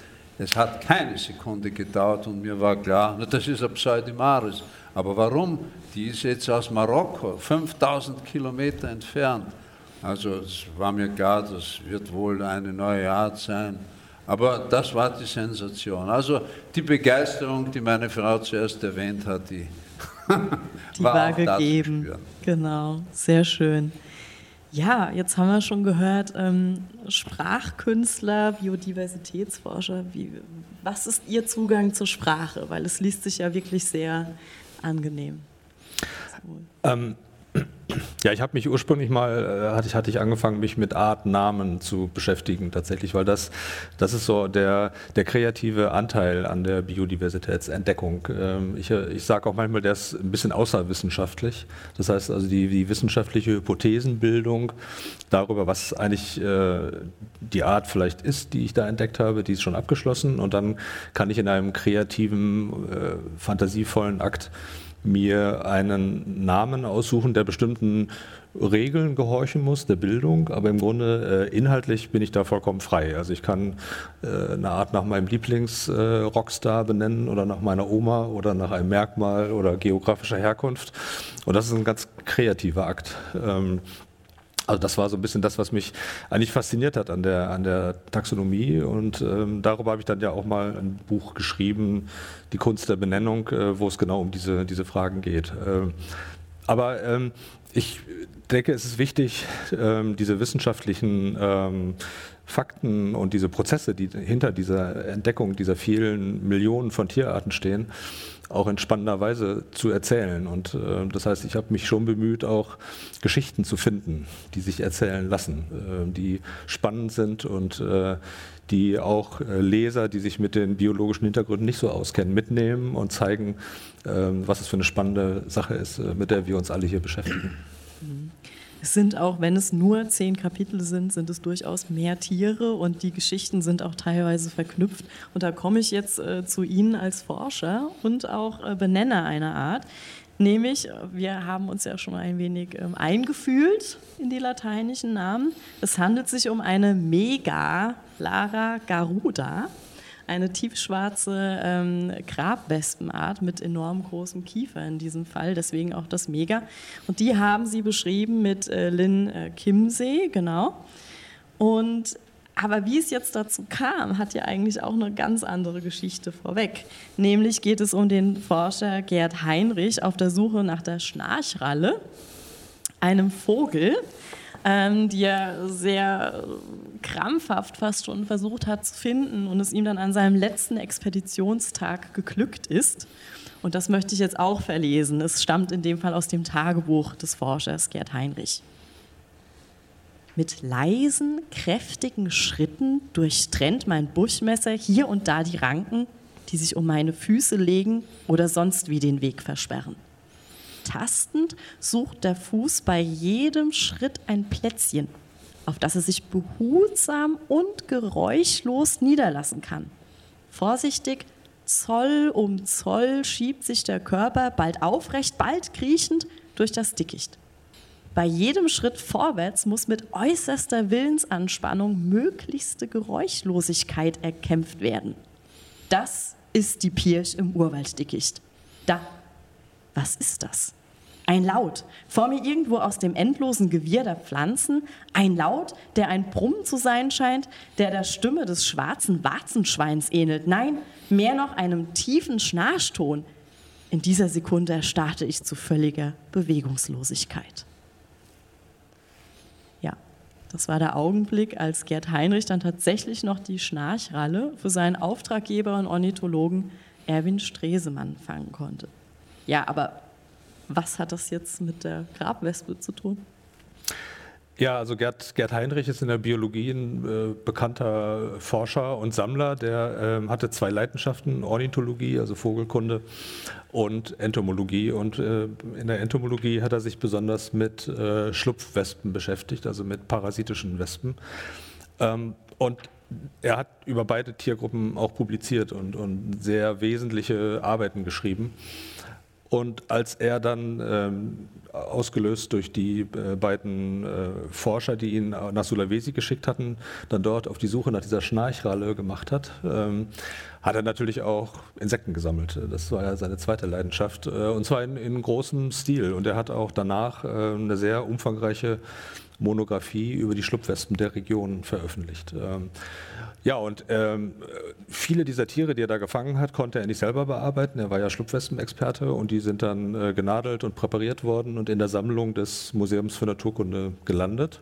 Es hat keine Sekunde gedauert und mir war klar, na, das ist ein Pseudimaris. Aber warum? Die ist jetzt aus Marokko, 5000 Kilometer entfernt. Also es war mir klar, das wird wohl eine neue Art sein. Aber das war die Sensation. Also die Begeisterung, die meine Frau zuerst erwähnt hat, die, Die war, war, gegeben. Genau, sehr schön. Ja, jetzt haben wir schon gehört, ähm, Sprachkünstler, Biodiversitätsforscher, wie, was ist Ihr Zugang zur Sprache? Weil es liest sich ja wirklich sehr angenehm. Ähm, ja, ich habe mich ursprünglich mal, äh, hatte ich, hatte ich angefangen, mich mit Artnamen zu beschäftigen tatsächlich, weil das, das ist so der, der kreative Anteil an der Biodiversitätsentdeckung. Ähm, ich ich sage auch manchmal, der ist ein bisschen außerwissenschaftlich. Das heißt also die, die wissenschaftliche Hypothesenbildung darüber, was eigentlich äh, die Art vielleicht ist, die ich da entdeckt habe, die ist schon abgeschlossen und dann kann ich in einem kreativen, äh, fantasievollen Akt mir einen Namen aussuchen, der bestimmten Regeln gehorchen muss, der Bildung, aber im Grunde äh, inhaltlich bin ich da vollkommen frei. Also ich kann äh, eine Art nach meinem Lieblings-Rockstar äh, benennen oder nach meiner Oma oder nach einem Merkmal oder geografischer Herkunft. Und das ist ein ganz kreativer Akt. Ähm, also das war so ein bisschen das, was mich eigentlich fasziniert hat an der, an der Taxonomie und ähm, darüber habe ich dann ja auch mal ein Buch geschrieben, Die Kunst der Benennung, äh, wo es genau um diese, diese Fragen geht. Ähm, aber ähm, ich denke, es ist wichtig, ähm, diese wissenschaftlichen ähm, Fakten und diese Prozesse, die hinter dieser Entdeckung dieser vielen Millionen von Tierarten stehen, auch in spannender Weise zu erzählen. Und äh, das heißt, ich habe mich schon bemüht, auch Geschichten zu finden, die sich erzählen lassen, äh, die spannend sind und äh, die auch äh, Leser, die sich mit den biologischen Hintergründen nicht so auskennen, mitnehmen und zeigen, ähm, was es für eine spannende Sache ist, äh, mit der wir uns alle hier beschäftigen. Es sind auch, wenn es nur zehn Kapitel sind, sind es durchaus mehr Tiere und die Geschichten sind auch teilweise verknüpft. Und da komme ich jetzt äh, zu Ihnen als Forscher und auch äh, Benenner einer Art. Nämlich, wir haben uns ja schon ein wenig ähm, eingefühlt in die lateinischen Namen. Es handelt sich um eine Mega Lara Garuda, eine tiefschwarze ähm, Grabwespenart mit enorm großem Kiefer in diesem Fall, deswegen auch das Mega. Und die haben sie beschrieben mit äh, Lynn äh, Kimsey, genau. Und aber wie es jetzt dazu kam, hat ja eigentlich auch eine ganz andere Geschichte vorweg. Nämlich geht es um den Forscher Gerd Heinrich auf der Suche nach der Schnarchralle, einem Vogel, ähm, die er sehr krampfhaft fast schon versucht hat zu finden und es ihm dann an seinem letzten Expeditionstag geglückt ist. Und das möchte ich jetzt auch verlesen. Es stammt in dem Fall aus dem Tagebuch des Forschers Gerd Heinrich. Mit leisen, kräftigen Schritten durchtrennt mein Buschmesser hier und da die Ranken, die sich um meine Füße legen oder sonst wie den Weg versperren. Tastend sucht der Fuß bei jedem Schritt ein Plätzchen, auf das er sich behutsam und geräuschlos niederlassen kann. Vorsichtig, Zoll um Zoll schiebt sich der Körper bald aufrecht, bald kriechend durch das Dickicht. Bei jedem Schritt vorwärts muss mit äußerster Willensanspannung möglichste Geräuschlosigkeit erkämpft werden. Das ist die Pirsch im Urwalddickicht. Da. Was ist das? Ein Laut. Vor mir irgendwo aus dem endlosen Gewirr der Pflanzen. Ein Laut, der ein Brummen zu sein scheint, der der Stimme des schwarzen Warzenschweins ähnelt. Nein, mehr noch einem tiefen Schnarchton. In dieser Sekunde erstarrte ich zu völliger Bewegungslosigkeit. Das war der Augenblick, als Gerd Heinrich dann tatsächlich noch die Schnarchralle für seinen Auftraggeber und Ornithologen Erwin Stresemann fangen konnte. Ja, aber was hat das jetzt mit der Grabwespe zu tun? Ja, also Gerd, Gerd Heinrich ist in der Biologie ein äh, bekannter Forscher und Sammler. Der äh, hatte zwei Leidenschaften, Ornithologie, also Vogelkunde, und Entomologie. Und äh, in der Entomologie hat er sich besonders mit äh, Schlupfwespen beschäftigt, also mit parasitischen Wespen. Ähm, und er hat über beide Tiergruppen auch publiziert und, und sehr wesentliche Arbeiten geschrieben. Und als er dann ähm, ausgelöst durch die äh, beiden äh, Forscher, die ihn nach Sulawesi geschickt hatten, dann dort auf die Suche nach dieser Schnarchralle gemacht hat, ähm, hat er natürlich auch Insekten gesammelt. Das war ja seine zweite Leidenschaft äh, und zwar in, in, großem Stil. Und er hat auch danach äh, eine sehr umfangreiche Monographie über die Schlupfwespen der Region veröffentlicht. Ähm, ja, und ähm, viele dieser Tiere, die er da gefangen hat, konnte er nicht selber bearbeiten. Er war ja Schlupfwespenexperte und die sind dann äh, genadelt und präpariert worden und in der Sammlung des Museums für Naturkunde gelandet.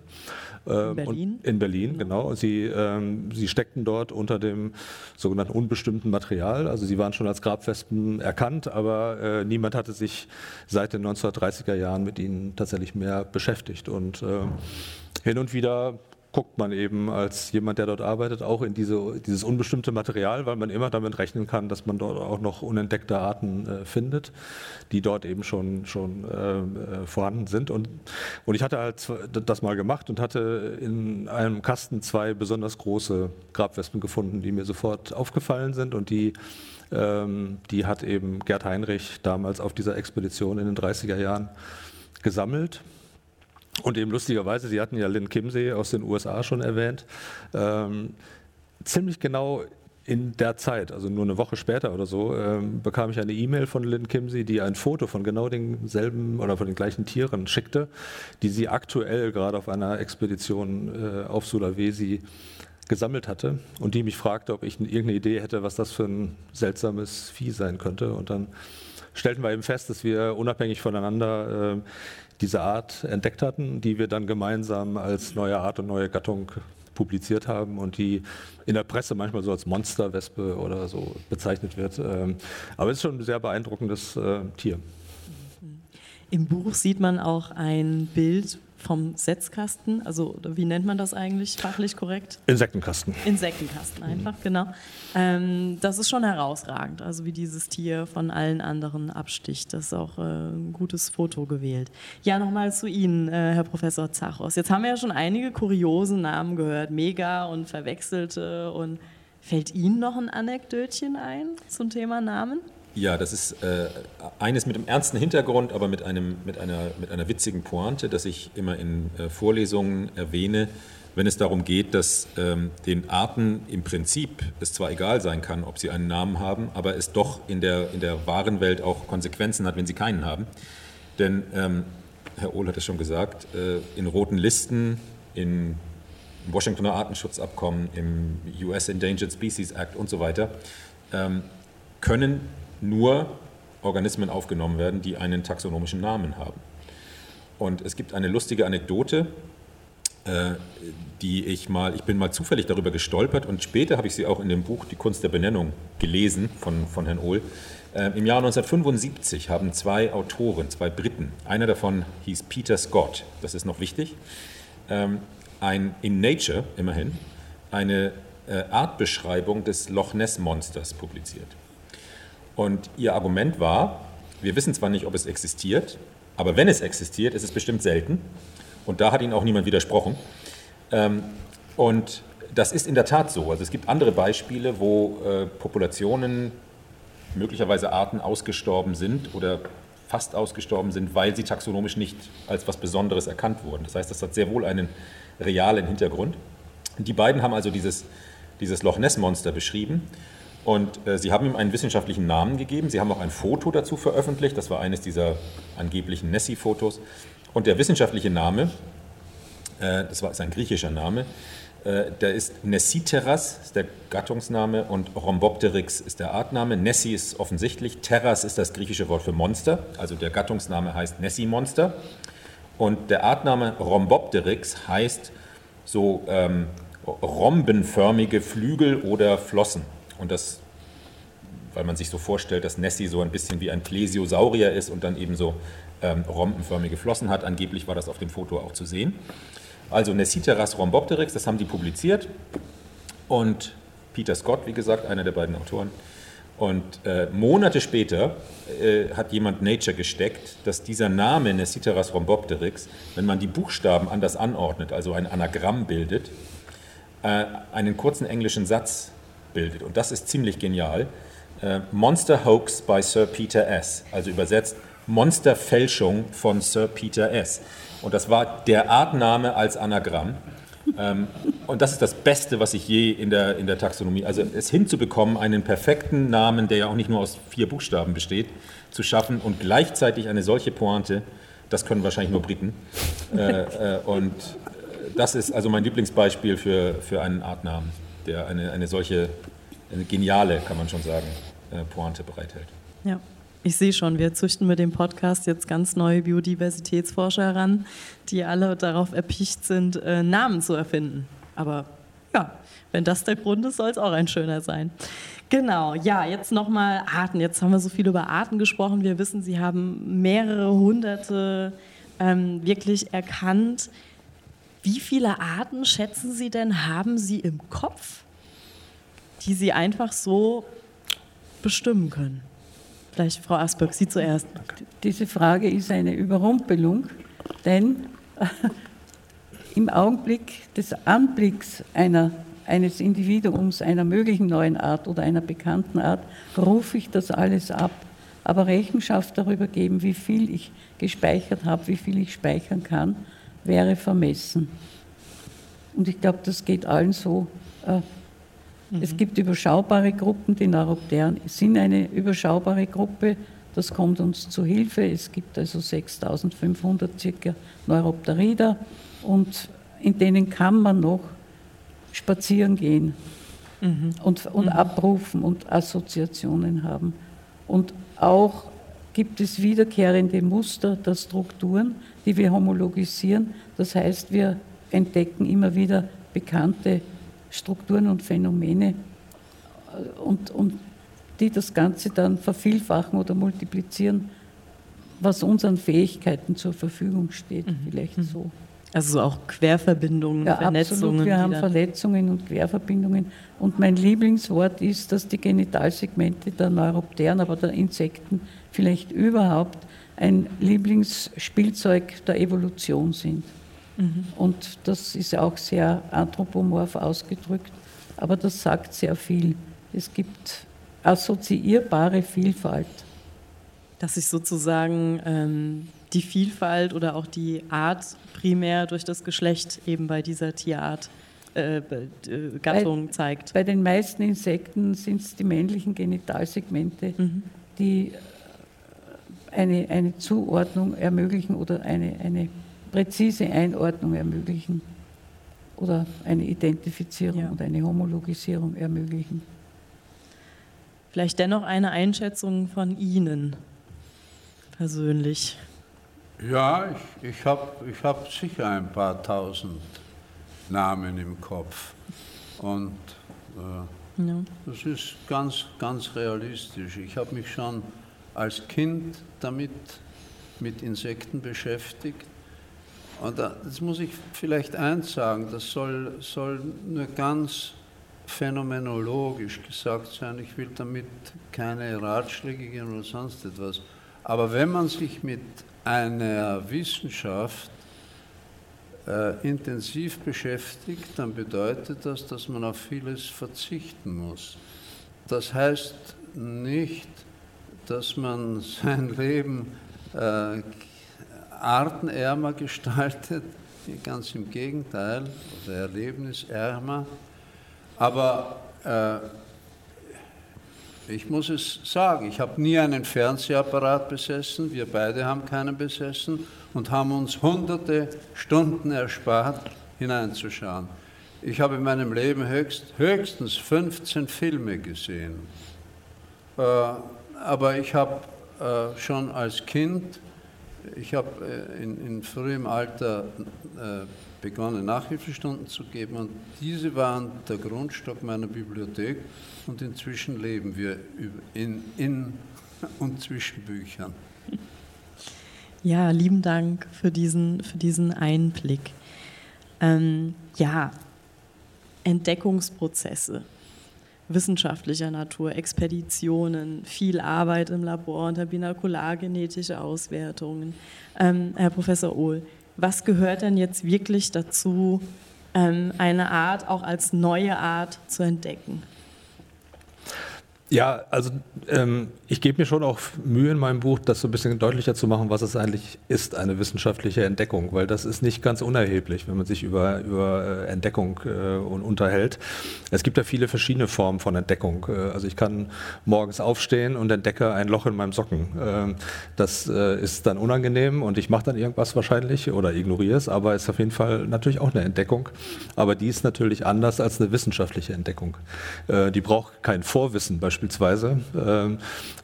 Ähm, in Berlin? in Berlin, genau. Sie, ähm, sie steckten dort unter dem sogenannten unbestimmten Material. Also sie waren schon als Grabwespen erkannt, aber äh, niemand hatte sich seit den 1930er Jahren mit ihnen tatsächlich mehr beschäftigt. Und äh, hin und wieder guckt man eben als jemand, der dort arbeitet, auch in diese, dieses unbestimmte Material, weil man immer damit rechnen kann, dass man dort auch noch unentdeckte Arten äh, findet, die dort eben schon, schon äh, äh vorhanden sind. Und, und ich hatte halt das mal gemacht und hatte in einem Kasten zwei besonders große Grabwespen gefunden, die mir sofort aufgefallen sind und die ähm, die hat eben Gerd Heinrich damals auf dieser Expedition in den 30er Jahren gesammelt. Und eben lustigerweise, Sie hatten ja Lynn Kimsey aus den USA schon erwähnt, ähm, ziemlich genau in der Zeit, also nur eine Woche später oder so, ähm, bekam ich eine E-Mail von Lynn Kimsey, die ein Foto von genau denselben oder von den gleichen Tieren schickte, die sie aktuell gerade auf einer Expedition äh, auf Sulawesi gesammelt hatte und die mich fragte, ob ich irgendeine Idee hätte, was das für ein seltsames Vieh sein könnte. Und dann stellten wir eben fest, dass wir unabhängig voneinander äh, diese Art entdeckt hatten, die wir dann gemeinsam als neue Art und neue Gattung publiziert haben und die in der Presse manchmal so als Monsterwespe oder so bezeichnet wird. Ähm, aber es ist schon ein sehr beeindruckendes äh, Tier. Im Buch sieht man auch ein Bild vom Setzkasten, also wie nennt man das eigentlich fachlich korrekt? Insektenkasten. Insektenkasten einfach, mhm. genau. Ähm, das ist schon herausragend, also wie dieses Tier von allen anderen absticht. Das ist auch äh, ein gutes Foto gewählt. Ja, nochmal zu Ihnen, äh, Herr Professor Zachos. Jetzt haben wir ja schon einige kuriose Namen gehört, Mega und Verwechselte und fällt Ihnen noch ein Anekdötchen ein zum Thema Namen? Ja, das ist äh, eines mit einem ernsten Hintergrund, aber mit, einem, mit, einer, mit einer witzigen Pointe, das ich immer in äh, Vorlesungen erwähne, wenn es darum geht, dass ähm, den Arten im Prinzip es zwar egal sein kann, ob sie einen Namen haben, aber es doch in der, in der wahren Welt auch Konsequenzen hat, wenn sie keinen haben. Denn ähm, Herr Ohl hat es schon gesagt, äh, in roten Listen, in Washingtoner Artenschutzabkommen, im US Endangered Species Act und so weiter, ähm, können nur Organismen aufgenommen werden, die einen taxonomischen Namen haben. Und es gibt eine lustige Anekdote, äh, die ich mal, ich bin mal zufällig darüber gestolpert und später habe ich sie auch in dem Buch Die Kunst der Benennung gelesen von, von Herrn Ohl. Äh, Im Jahr 1975 haben zwei Autoren, zwei Briten, einer davon hieß Peter Scott, das ist noch wichtig, ähm, ein, in Nature immerhin eine äh, Artbeschreibung des Loch Ness Monsters publiziert. Und ihr Argument war, wir wissen zwar nicht, ob es existiert, aber wenn es existiert, ist es bestimmt selten. Und da hat ihnen auch niemand widersprochen. Ähm, und das ist in der Tat so. Also es gibt andere Beispiele, wo äh, Populationen, möglicherweise Arten ausgestorben sind oder fast ausgestorben sind, weil sie taxonomisch nicht als was Besonderes erkannt wurden. Das heißt, das hat sehr wohl einen realen Hintergrund. Die beiden haben also dieses, dieses Loch Ness-Monster beschrieben und äh, sie haben ihm einen wissenschaftlichen Namen gegeben. Sie haben auch ein Foto dazu veröffentlicht. Das war eines dieser angeblichen Nessie-Fotos. Und der wissenschaftliche Name, äh, das war ein griechischer Name, äh, der ist Nessiteras, ist der Gattungsname, und Rhombopteryx ist der Artname. Nessie ist offensichtlich. Terras ist das griechische Wort für Monster. Also der Gattungsname heißt Nessie-Monster. Und der Artname Rhombopteryx heißt so ähm, rhombenförmige Flügel oder Flossen. Und das, weil man sich so vorstellt, dass Nessie so ein bisschen wie ein Plesiosaurier ist und dann eben so ähm, rompenförmige Flossen hat. Angeblich war das auf dem Foto auch zu sehen. Also Nessiteras rhombopteryx, das haben die publiziert. Und Peter Scott, wie gesagt, einer der beiden Autoren. Und äh, Monate später äh, hat jemand Nature gesteckt, dass dieser Name Nessiteras rhombopteryx, wenn man die Buchstaben anders anordnet, also ein Anagramm bildet, äh, einen kurzen englischen Satz bildet. Und das ist ziemlich genial. Äh, Monster Hoax by Sir Peter S., also übersetzt Monsterfälschung von Sir Peter S. Und das war der Artname als Anagramm. Ähm, und das ist das Beste, was ich je in der, in der Taxonomie, also es hinzubekommen, einen perfekten Namen, der ja auch nicht nur aus vier Buchstaben besteht, zu schaffen und gleichzeitig eine solche Pointe, das können wahrscheinlich nur Briten. Äh, äh, und das ist also mein Lieblingsbeispiel für, für einen Artnamen der eine, eine solche eine geniale, kann man schon sagen, äh, Pointe bereithält. Ja. Ich sehe schon, wir züchten mit dem Podcast jetzt ganz neue Biodiversitätsforscher heran, die alle darauf erpicht sind, äh, Namen zu erfinden. Aber ja, wenn das der Grund ist, soll es auch ein schöner sein. Genau, ja, jetzt nochmal Arten. Jetzt haben wir so viel über Arten gesprochen. Wir wissen, Sie haben mehrere hunderte ähm, wirklich erkannt. Wie viele Arten schätzen Sie denn, haben Sie im Kopf, die Sie einfach so bestimmen können? Vielleicht Frau Asberg, Sie zuerst. Diese Frage ist eine Überrumpelung, denn im Augenblick des Anblicks einer, eines Individuums, einer möglichen neuen Art oder einer bekannten Art, rufe ich das alles ab. Aber Rechenschaft darüber geben, wie viel ich gespeichert habe, wie viel ich speichern kann, wäre vermessen. Und ich glaube, das geht allen so. Äh, mhm. Es gibt überschaubare Gruppen, die Neuropteren sind eine überschaubare Gruppe. Das kommt uns zu Hilfe. Es gibt also 6500 circa Neuropterida und in denen kann man noch spazieren gehen mhm. und, und mhm. abrufen und Assoziationen haben. Und auch gibt es wiederkehrende Muster der Strukturen, die wir homologisieren. Das heißt, wir entdecken immer wieder bekannte Strukturen und Phänomene und, und die das Ganze dann vervielfachen oder multiplizieren, was unseren Fähigkeiten zur Verfügung steht, mhm. vielleicht mhm. so. Also auch Querverbindungen, ja, Vernetzungen. Absolut. Wir haben Verletzungen und Querverbindungen. Und mein Lieblingswort ist, dass die Genitalsegmente der Neuropteren, aber der Insekten vielleicht überhaupt ein Lieblingsspielzeug der Evolution sind. Mhm. Und das ist auch sehr anthropomorph ausgedrückt, aber das sagt sehr viel. Es gibt assoziierbare Vielfalt. Dass sich sozusagen ähm, die Vielfalt oder auch die Art primär durch das Geschlecht eben bei dieser Tierart äh, äh Gattung bei, zeigt. Bei den meisten Insekten sind es die männlichen Genitalsegmente, mhm. die eine, eine Zuordnung ermöglichen oder eine, eine präzise Einordnung ermöglichen oder eine Identifizierung ja. und eine Homologisierung ermöglichen. Vielleicht dennoch eine Einschätzung von Ihnen persönlich. Ja, ich, ich habe ich hab sicher ein paar tausend Namen im Kopf. Und äh, ja. das ist ganz, ganz realistisch. Ich habe mich schon als Kind damit mit Insekten beschäftigt. Und das muss ich vielleicht eins sagen, das soll, soll nur ganz phänomenologisch gesagt sein. Ich will damit keine Ratschläge geben oder sonst etwas. Aber wenn man sich mit einer Wissenschaft äh, intensiv beschäftigt, dann bedeutet das, dass man auf vieles verzichten muss. Das heißt nicht, dass man sein Leben äh, artenärmer gestaltet, ganz im Gegenteil, oder erlebnisärmer. Aber äh, ich muss es sagen, ich habe nie einen Fernsehapparat besessen, wir beide haben keinen besessen und haben uns hunderte Stunden erspart, hineinzuschauen. Ich habe in meinem Leben höchst, höchstens 15 Filme gesehen. Äh, aber ich habe äh, schon als Kind, ich habe äh, in, in, frühem Alter begonnen, Nachhilfestunden zu geben und diese waren der Grundstock meiner Bibliothek und inzwischen leben wir in, in und zwischen Büchern. Ja, lieben Dank für diesen, für diesen Einblick. Ähm, ja, Entdeckungsprozesse wissenschaftlicher Natur, Expeditionen, viel Arbeit im Labor unter binakulargenetische Auswertungen. Ähm, Herr Professor Ohl, was gehört denn jetzt wirklich dazu, ähm, eine Art auch als neue Art zu entdecken? Ja, also ähm, ich gebe mir schon auch Mühe in meinem Buch, das so ein bisschen deutlicher zu machen, was es eigentlich ist, eine wissenschaftliche Entdeckung, weil das ist nicht ganz unerheblich, wenn man sich über, über äh, Entdeckung äh, unterhält. Es gibt ja viele verschiedene Formen von Entdeckung. Äh, also ich kann morgens aufstehen und entdecke ein Loch in meinem Socken. Ähm, das äh, ist dann unangenehm und ich mache dann irgendwas wahrscheinlich oder ignoriere es, aber es ist auf jeden Fall natürlich auch eine Entdeckung. Aber die ist natürlich anders als eine wissenschaftliche Entdeckung. Die braucht kein Vorwissen beispielsweise beispielsweise, äh,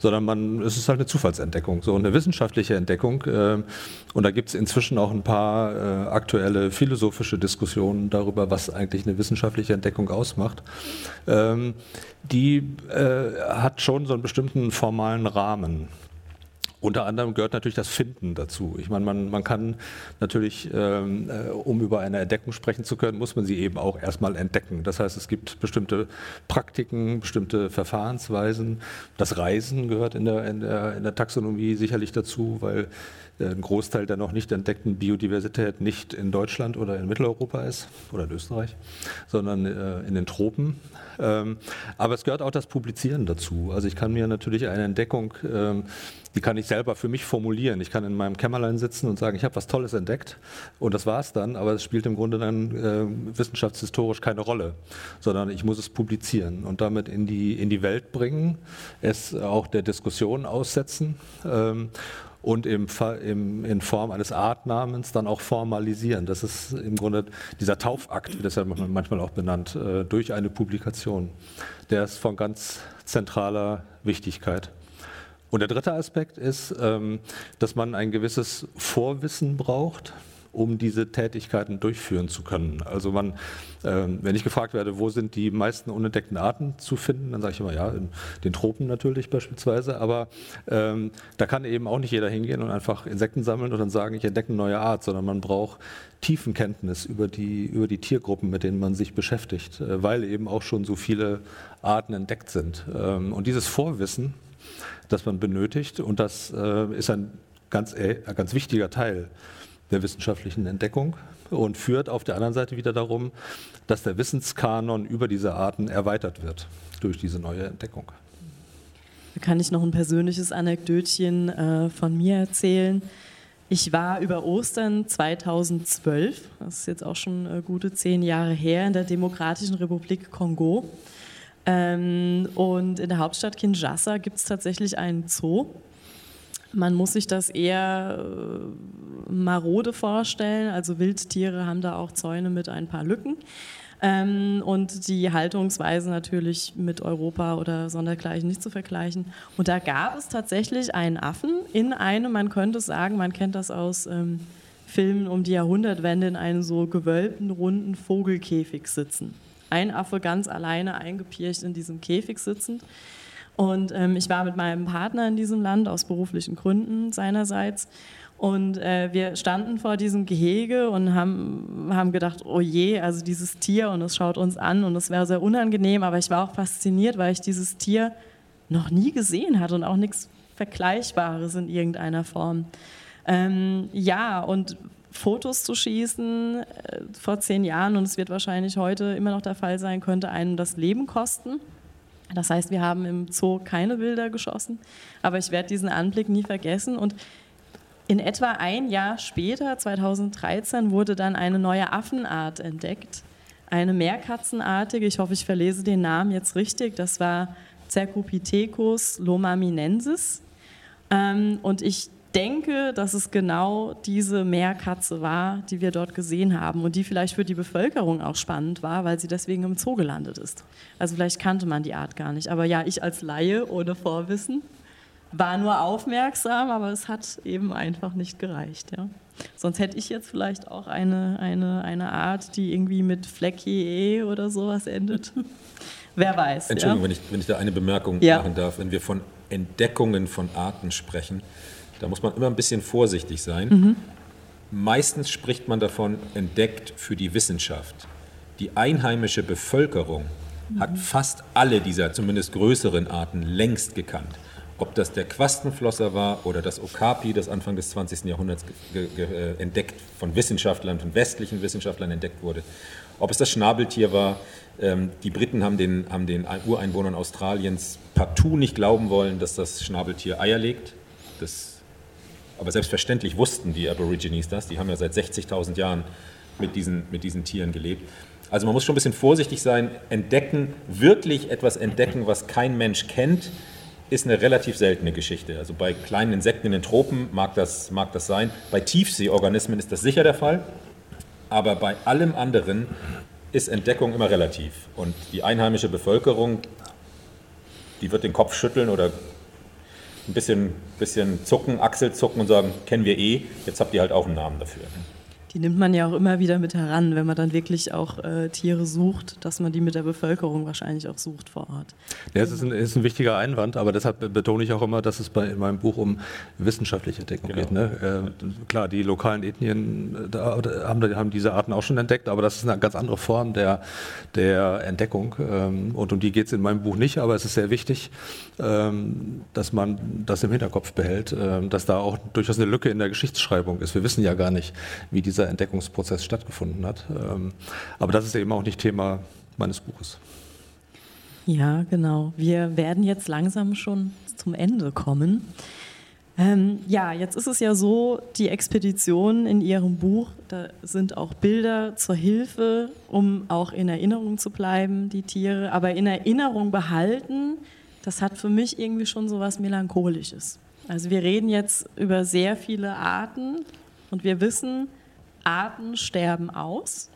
sondern man, es ist halt eine Zufallsentdeckung, so eine wissenschaftliche Entdeckung. Äh, und da gibt es inzwischen auch ein paar äh, aktuelle philosophische Diskussionen darüber, was eigentlich eine wissenschaftliche Entdeckung ausmacht. Ähm, die äh, hat schon so einen bestimmten formalen Rahmen. Unter anderem gehört natürlich das Finden dazu. Ich meine, man, man kann natürlich, ähm, äh, um über eine Entdeckung sprechen zu können, muss man sie eben auch erstmal entdecken. Das heißt, es gibt bestimmte Praktiken, bestimmte Verfahrensweisen. Das Reisen gehört in der, in der, in der Taxonomie sicherlich dazu, weil ein Großteil der noch nicht entdeckten Biodiversität nicht in Deutschland oder in Mitteleuropa ist oder in Österreich, sondern äh, in den Tropen. Ähm, aber es gehört auch das Publizieren dazu. Also ich kann mir natürlich eine Entdeckung, ähm, die kann ich selber für mich formulieren. Ich kann in meinem Kämmerlein sitzen und sagen, ich habe was Tolles entdeckt und das war es dann, aber es spielt im Grunde dann äh, wissenschaftshistorisch keine Rolle, sondern ich muss es publizieren und damit in die, in die Welt bringen, es auch der Diskussion aussetzen. Und im, im, in Form eines Artnamens dann auch formalisieren. Das ist im Grunde dieser Taufakt, wie das ja manchmal auch benannt, äh, durch eine Publikation. Der ist von ganz zentraler Wichtigkeit. Und der dritte Aspekt ist, ähm, dass man ein gewisses Vorwissen braucht um diese Tätigkeiten durchführen zu können. Also man, äh, wenn ich gefragt werde, wo sind die meisten unentdeckten Arten zu finden, dann sage ich immer, ja, in den Tropen natürlich beispielsweise, aber ähm, da kann eben auch nicht jeder hingehen und einfach Insekten sammeln und dann sagen, ich entdecke eine neue Art, sondern man braucht Tiefenkenntnis über die, über die Tiergruppen, mit denen man sich beschäftigt, äh, weil eben auch schon so viele Arten entdeckt sind. Ähm, und dieses Vorwissen, das man benötigt, und das äh, ist ein ganz, äh, ganz wichtiger Teil der wissenschaftlichen Entdeckung und führt auf der anderen Seite wieder darum, dass der Wissenskanon über diese Arten erweitert wird durch diese neue Entdeckung. Da kann ich noch ein persönliches Anekdötchen äh, von mir erzählen. Ich war über Ostern 2012, das ist jetzt auch schon äh, gute zehn Jahre her, in der Demokratischen Republik Kongo. Ähm, und in der Hauptstadt Kinshasa gibt es tatsächlich einen Zoo. Man muss sich das eher äh, marode vorstellen. Also Wildtiere haben da auch Zäune mit ein paar Lücken. Ähm, und die Haltungsweise natürlich mit Europa oder sondergleichen nicht zu vergleichen. Und da gab es tatsächlich einen Affen in einem, man könnte sagen, man kennt das aus ähm, Filmen um die Jahrhundertwende, in einem so gewölbten, runden Vogelkäfig sitzen. Ein Affe ganz alleine eingepiercht in diesem Käfig sitzend. Und ähm, ich war mit meinem Partner in diesem Land aus beruflichen Gründen seinerseits. Und äh, wir standen vor diesem Gehege und haben, haben gedacht, oh je, also dieses Tier und es schaut uns an und es wäre sehr unangenehm, aber ich war auch fasziniert, weil ich dieses Tier noch nie gesehen hatte und auch nichts Vergleichbares in irgendeiner Form. Ähm, ja, und Fotos zu schießen äh, vor zehn Jahren, und es wird wahrscheinlich heute immer noch der Fall sein, könnte einem das Leben kosten. Das heißt, wir haben im Zoo keine Bilder geschossen, aber ich werde diesen Anblick nie vergessen. Und in etwa ein Jahr später, 2013, wurde dann eine neue Affenart entdeckt. Eine Meerkatzenartige, ich hoffe, ich verlese den Namen jetzt richtig, das war Cercopithecus lomaminensis. Ähm, und ich denke, dass es genau diese Meerkatze war, die wir dort gesehen haben und die vielleicht für die Bevölkerung auch spannend war, weil sie deswegen im Zoo gelandet ist. Also vielleicht kannte man die Art gar nicht. Aber ja, ich als Laie ohne Vorwissen war nur aufmerksam, aber es hat eben einfach nicht gereicht. Ja. Sonst hätte ich jetzt vielleicht auch eine, eine, eine Art, die irgendwie mit Fleckie oder sowas endet. Wer weiß. Entschuldigung, ja? wenn, ich, wenn ich da eine Bemerkung Ja. machen darf. Wenn wir von Entdeckungen von Arten sprechen, da muss man immer ein bisschen vorsichtig sein. Meistens spricht man davon entdeckt für die Wissenschaft. Die einheimische Bevölkerung hat fast alle dieser zumindest größeren Arten längst gekannt. Ob das der Quastenflosser war oder das Okapi, das Anfang des 20. Jahrhunderts äh, entdeckt von Wissenschaftlern, von westlichen Wissenschaftlern entdeckt wurde. Ob es das Schnabeltier war, ähm, die Briten haben den, haben den Ureinwohnern Australiens partout nicht glauben wollen, dass das Schnabeltier Eier legt. Das, aber selbstverständlich wussten die Aborigines das. Die haben ja seit 60.000 Jahren mit diesen, mit diesen Tieren gelebt. Also man muss schon ein bisschen vorsichtig sein. Entdecken, wirklich etwas entdecken, was kein Mensch kennt, ist eine relativ seltene Geschichte. Also bei kleinen Insekten in den Tropen mag das, mag das sein. Bei Tiefseeorganismen ist das sicher der Fall. Aber bei allem anderen ist Entdeckung immer relativ. Und die einheimische Bevölkerung, die wird den Kopf schütteln oder ein bisschen, bisschen zucken, Achselzucken und sagen, kennen wir eh, jetzt habt ihr halt auch einen Namen dafür. Die nimmt man ja auch immer wieder mit heran, wenn man dann wirklich auch äh, Tiere sucht, dass man die mit der Bevölkerung wahrscheinlich auch sucht vor Ort. Ja, es ist ein, ist ein wichtiger Einwand, aber deshalb betone ich auch immer, dass es bei, in meinem Buch um wissenschaftliche Entdeckung Genau. geht. Ne? Äh, klar, die lokalen Ethnien äh, da, haben, haben diese Arten auch schon entdeckt, aber das ist eine ganz andere Form der, der Entdeckung. Ähm, und um die geht es in meinem Buch nicht, aber es ist sehr wichtig, ähm, dass man das im Hinterkopf behält, ähm, dass da auch durchaus eine Lücke in der Geschichtsschreibung ist. Wir wissen ja gar nicht, wie dieser Entdeckungsprozess stattgefunden hat. Ähm, aber das ist eben auch nicht Thema meines Buches. Ja, genau. Wir werden jetzt langsam schon zum Ende kommen. Ähm, ja, jetzt ist es ja so, die Expedition in Ihrem Buch, da sind auch Bilder zur Hilfe, um auch in Erinnerung zu bleiben, die Tiere. Aber in Erinnerung behalten, das hat für mich irgendwie schon so was Melancholisches. Also wir reden jetzt über sehr viele Arten und wir wissen, Arten sterben aus.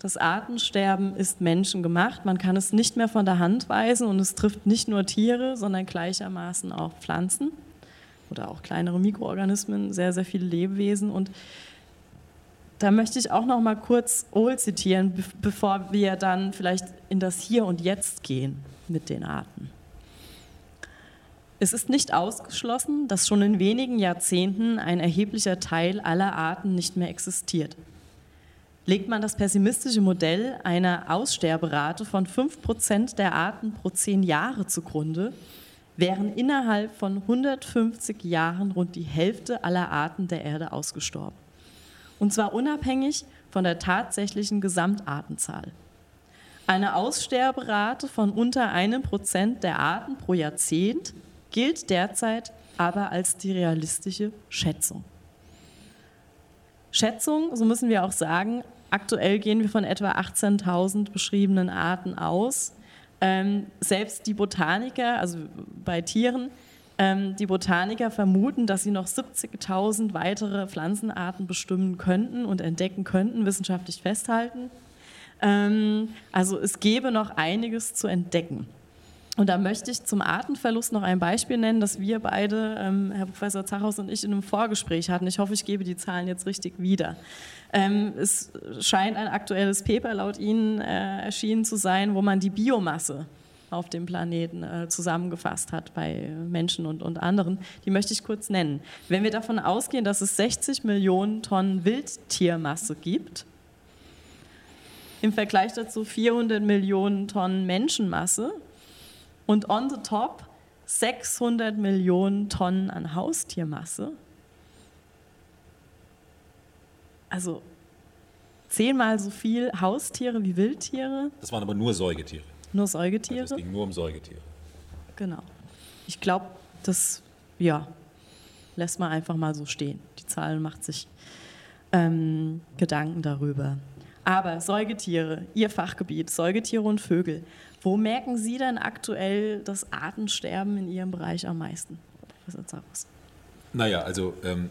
Das Artensterben ist menschengemacht. Man kann es nicht mehr von der Hand weisen und es trifft nicht nur Tiere, sondern gleichermaßen auch Pflanzen oder auch kleinere Mikroorganismen, sehr, sehr viele Lebewesen. Und da möchte ich auch noch mal kurz Ohl zitieren, be bevor wir dann vielleicht in das Hier und Jetzt gehen mit den Arten. Es ist nicht ausgeschlossen, dass schon in wenigen Jahrzehnten ein erheblicher Teil aller Arten nicht mehr existiert. Legt man das pessimistische Modell einer Aussterberate von 5% der Arten pro 10 Jahre zugrunde, wären innerhalb von 150 Jahren rund die Hälfte aller Arten der Erde ausgestorben. Und zwar unabhängig von der tatsächlichen Gesamtartenzahl. Eine Aussterberate von unter einem Prozent der Arten pro Jahrzehnt gilt derzeit aber als die realistische Schätzung. Schätzung, so müssen wir auch sagen, aktuell gehen wir von etwa 18.000 beschriebenen Arten aus. Ähm, selbst die Botaniker, also bei Tieren, ähm, die Botaniker vermuten, dass sie noch 70.000 weitere Pflanzenarten bestimmen könnten und entdecken könnten, wissenschaftlich festhalten. Ähm, also es gäbe noch einiges zu entdecken. Und da möchte ich zum Artenverlust noch ein Beispiel nennen, das wir beide, ähm, Herr Professor Zachhaus und ich, in einem Vorgespräch hatten. Ich hoffe, ich gebe die Zahlen jetzt richtig wieder. Ähm, es scheint ein aktuelles Paper laut Ihnen äh, erschienen zu sein, wo man die Biomasse auf dem Planeten äh, zusammengefasst hat bei Menschen und, und anderen. Die möchte ich kurz nennen. Wenn wir davon ausgehen, dass es 60 Millionen Tonnen Wildtiermasse gibt, im Vergleich dazu 400 Millionen Tonnen Menschenmasse, und on the top 600 Millionen Tonnen an Haustiermasse. Also zehnmal so viel Haustiere wie Wildtiere, Das waren aber nur Säugetiere. nur Also Säugetiere. es ging nur um Säugetiere. Genau. Ich glaube, das ja, lässt man einfach mal so stehen. Die Zahl macht sich ähm, Gedanken darüber. Aber Säugetiere, Ihr Fachgebiet, Säugetiere und Vögel. Wo merken Sie denn aktuell das Artensterben in Ihrem Bereich am meisten? Professor Zaros? Naja, also ähm,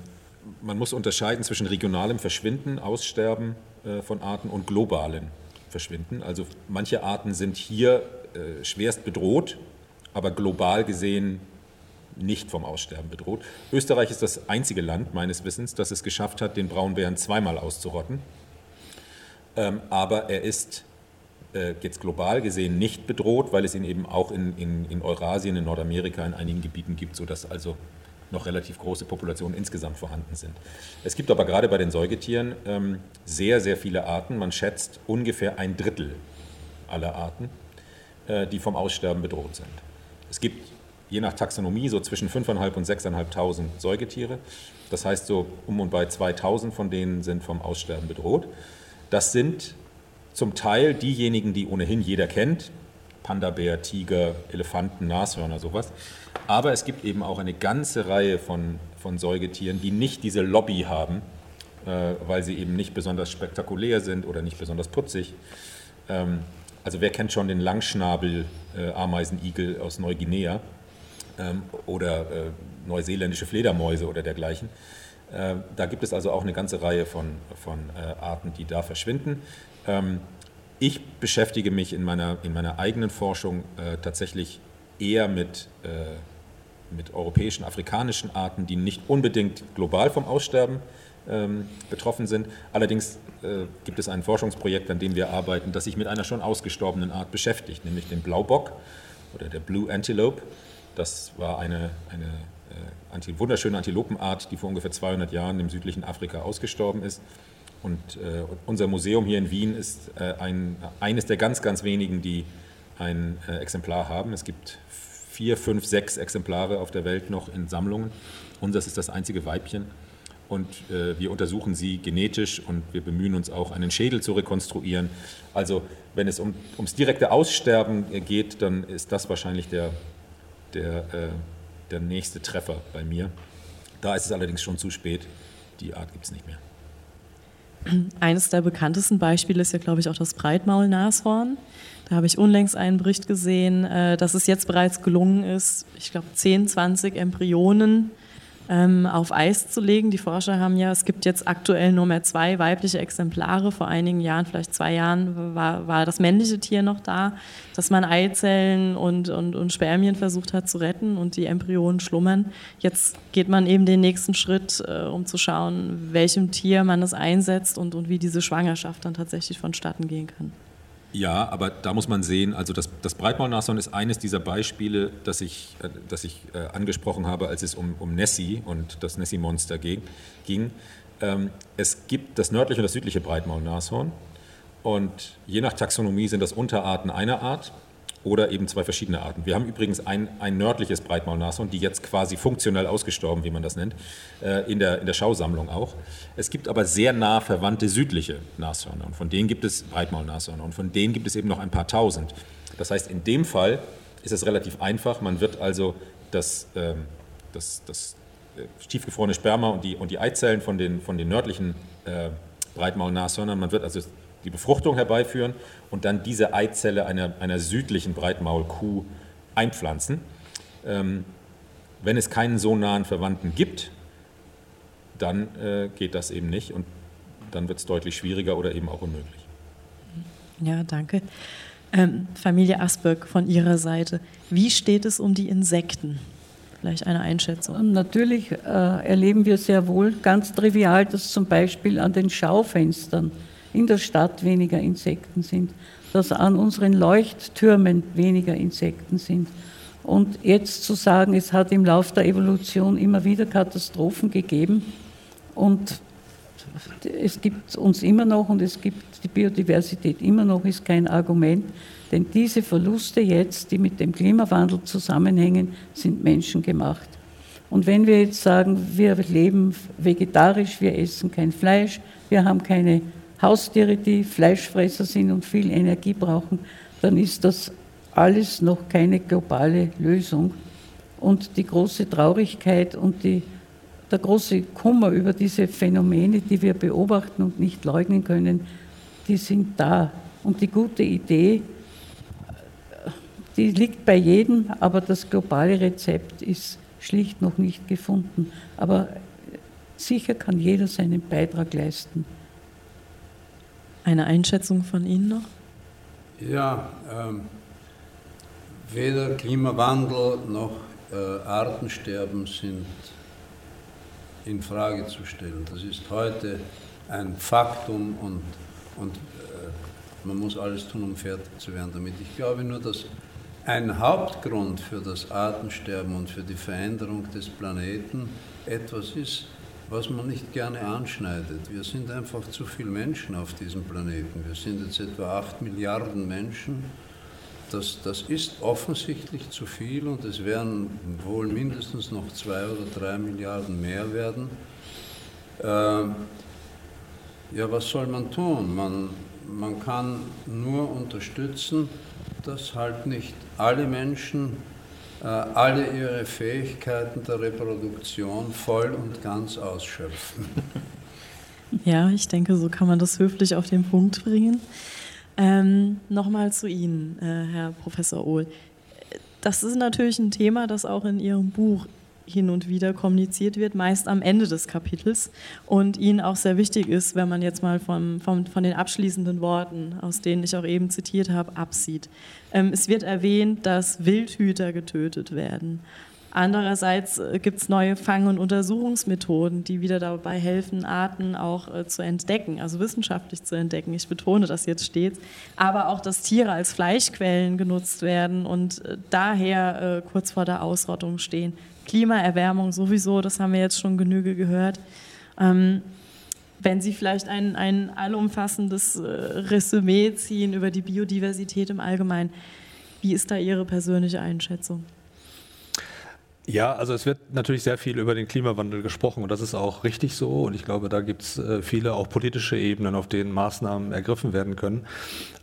man muss unterscheiden zwischen regionalem Verschwinden, Aussterben äh, von Arten und globalem Verschwinden. Also manche Arten sind hier äh, schwerst bedroht, aber global gesehen nicht vom Aussterben bedroht. Österreich ist das einzige Land meines Wissens, das es geschafft hat, den Braunbären zweimal auszurotten. Ähm, aber er ist äh, jetzt global gesehen nicht bedroht, weil es ihn eben auch in, in, in Eurasien, in Nordamerika, in einigen Gebieten gibt, sodass also noch relativ große Populationen insgesamt vorhanden sind. Es gibt aber gerade bei den Säugetieren ähm, sehr, sehr viele Arten. Man schätzt ungefähr ein Drittel aller Arten, äh, die vom Aussterben bedroht sind. Es gibt je nach Taxonomie so zwischen 5.500 und 6.500 Säugetiere. Das heißt, so um und bei 2.000 von denen sind vom Aussterben bedroht. Das sind zum Teil diejenigen, die ohnehin jeder kennt, Panda-Bär, Tiger, Elefanten, Nashörner, sowas. Aber es gibt eben auch eine ganze Reihe von, von Säugetieren, die nicht diese Lobby haben, äh, weil sie eben nicht besonders spektakulär sind oder nicht besonders putzig. Ähm, also wer kennt schon den Langschnabel-Ameisenigel aus Neuguinea ähm, oder äh, neuseeländische Fledermäuse oder dergleichen. Äh, da gibt es also auch eine ganze Reihe von, von äh, Arten, die da verschwinden. Ähm, ich beschäftige mich in meiner, in meiner eigenen Forschung äh, tatsächlich eher mit, äh, mit europäischen, afrikanischen Arten, die nicht unbedingt global vom Aussterben ähm, betroffen sind. Allerdings gibt es ein Forschungsprojekt, an dem wir arbeiten, das sich mit einer schon ausgestorbenen Art beschäftigt, nämlich dem Blaubock oder der Blue Antelope. Das war eine, eine äh, anti, wunderschöne Antilopenart, die vor ungefähr 200 Jahren im südlichen Afrika ausgestorben ist. Und äh, unser Museum hier in Wien ist äh, ein, eines der ganz, ganz wenigen, die ein äh, Exemplar haben. Es gibt vier, fünf, sechs Exemplare auf der Welt noch in Sammlungen. Unseres ist das einzige Weibchen. Und äh, wir untersuchen sie genetisch und wir bemühen uns auch, einen Schädel zu rekonstruieren. Also wenn es um, ums direkte Aussterben geht, dann ist das wahrscheinlich der, der, äh, der nächste Treffer bei mir. Da ist es allerdings schon zu spät. Die Art gibt es nicht mehr. Eines der bekanntesten Beispiele ist ja, glaube ich, auch das Breitmaulnashorn. Da habe ich unlängst einen Bericht gesehen, äh, dass es jetzt bereits gelungen ist, ich glaube 10, 20 Embryonen ähm, auf Eis zu legen. Die Forscher haben ja, es gibt jetzt aktuell nur mehr zwei weibliche Exemplare. Vor einigen Jahren, vielleicht zwei Jahren, war, war das männliche Tier noch da, dass man Eizellen und, und, und Spermien versucht hat zu retten und die Embryonen schlummern. Jetzt geht man eben den nächsten Schritt, äh, um zu schauen, welchem Tier man es einsetzt und, und wie diese Schwangerschaft dann tatsächlich vonstatten gehen kann. Ja, aber da muss man sehen, also das, das Breitmaulnashorn ist eines dieser Beispiele, das ich, äh, das ich äh, angesprochen habe, als es um, um Nessie und das Nessie-Monster ging. Ähm, es gibt das nördliche und das südliche Breitmaulnashorn und je nach Taxonomie sind das Unterarten einer Art oder eben zwei verschiedene Arten. Wir haben übrigens ein, ein nördliches Breitmaulnashorn, die jetzt quasi funktionell ausgestorben, wie man das nennt, äh, in, der, in der Schausammlung auch. Es gibt aber sehr nah verwandte südliche Nashörner und von denen gibt es Breitmaulnashörner und von denen gibt es eben noch ein paar tausend. Das heißt, in dem Fall ist es relativ einfach. Man wird also das, ähm, das, das äh, tiefgefrorene Sperma und die, und die Eizellen von den, von den nördlichen äh, Breitmaulnashörnern, man wird also die Befruchtung herbeiführen und dann diese Eizelle einer, einer südlichen Breitmaulkuh einpflanzen. Ähm, wenn es keinen so nahen Verwandten gibt, dann äh, geht das eben nicht und dann wird es deutlich schwieriger oder eben auch unmöglich. Ja, danke. Ähm, Familie Asberg von Ihrer Seite, wie steht es um die Insekten? Vielleicht eine Einschätzung. Natürlich äh, erleben wir sehr wohl ganz trivial, dass zum Beispiel an den Schaufenstern in der Stadt weniger Insekten sind, dass an unseren Leuchttürmen weniger Insekten sind. Und jetzt zu sagen, es hat im Laufe der Evolution immer wieder Katastrophen gegeben und es gibt uns immer noch und es gibt die Biodiversität immer noch, ist kein Argument. Denn diese Verluste jetzt, die mit dem Klimawandel zusammenhängen, sind menschengemacht. Und wenn wir jetzt sagen, wir leben vegetarisch, wir essen kein Fleisch, wir haben keine Haustiere, die Fleischfresser sind und viel Energie brauchen, dann ist das alles noch keine globale Lösung. Und die große Traurigkeit und die, der große Kummer über diese Phänomene, die wir beobachten und nicht leugnen können, die sind da. Und die gute Idee, die liegt bei jedem, aber das globale Rezept ist schlicht noch nicht gefunden. Aber sicher kann jeder seinen Beitrag leisten. Eine Einschätzung von Ihnen noch? Ja, ähm, weder Klimawandel noch äh, Artensterben sind in Frage zu stellen. Das ist heute ein Faktum und, und äh, man muss alles tun, um fertig zu werden damit. Ich glaube nur, dass ein Hauptgrund für das Artensterben und für die Veränderung des Planeten etwas ist, was man nicht gerne anschneidet. Wir sind einfach zu viele Menschen auf diesem Planeten. Wir sind jetzt etwa 8 Milliarden Menschen. Das, das ist offensichtlich zu viel und es werden wohl mindestens noch 2 oder 3 Milliarden mehr werden. Äh, ja, was soll man tun? Man, man kann nur unterstützen, dass halt nicht alle Menschen alle ihre Fähigkeiten der Reproduktion voll und ganz ausschöpfen. Ja, ich denke, so kann man das höflich auf den Punkt bringen. Ähm, Nochmal zu Ihnen, äh, Herr Professor Ohl. Das ist natürlich ein Thema, das auch in Ihrem Buch hin und wieder kommuniziert wird, meist am Ende des Kapitels und Ihnen auch sehr wichtig ist, wenn man jetzt mal vom, vom, von den abschließenden Worten, aus denen ich auch eben zitiert habe, absieht. Ähm, es wird erwähnt, dass Wildhüter getötet werden. Andererseits äh, gibt es neue Fang- und Untersuchungsmethoden, die wieder dabei helfen, Arten auch äh, zu entdecken, also wissenschaftlich zu entdecken. Ich betone das jetzt stets. Aber auch, dass Tiere als Fleischquellen genutzt werden und äh, daher äh, kurz vor der Ausrottung stehen. Klimaerwärmung sowieso, das haben wir jetzt schon genüge gehört. Ähm, wenn Sie vielleicht ein, ein allumfassendes äh, Resümee ziehen über die Biodiversität im Allgemeinen, wie ist da Ihre persönliche Einschätzung? Ja, also es wird natürlich sehr viel über den Klimawandel gesprochen und das ist auch richtig so und ich glaube, da gibt es äh, viele auch politische Ebenen, auf denen Maßnahmen ergriffen werden können.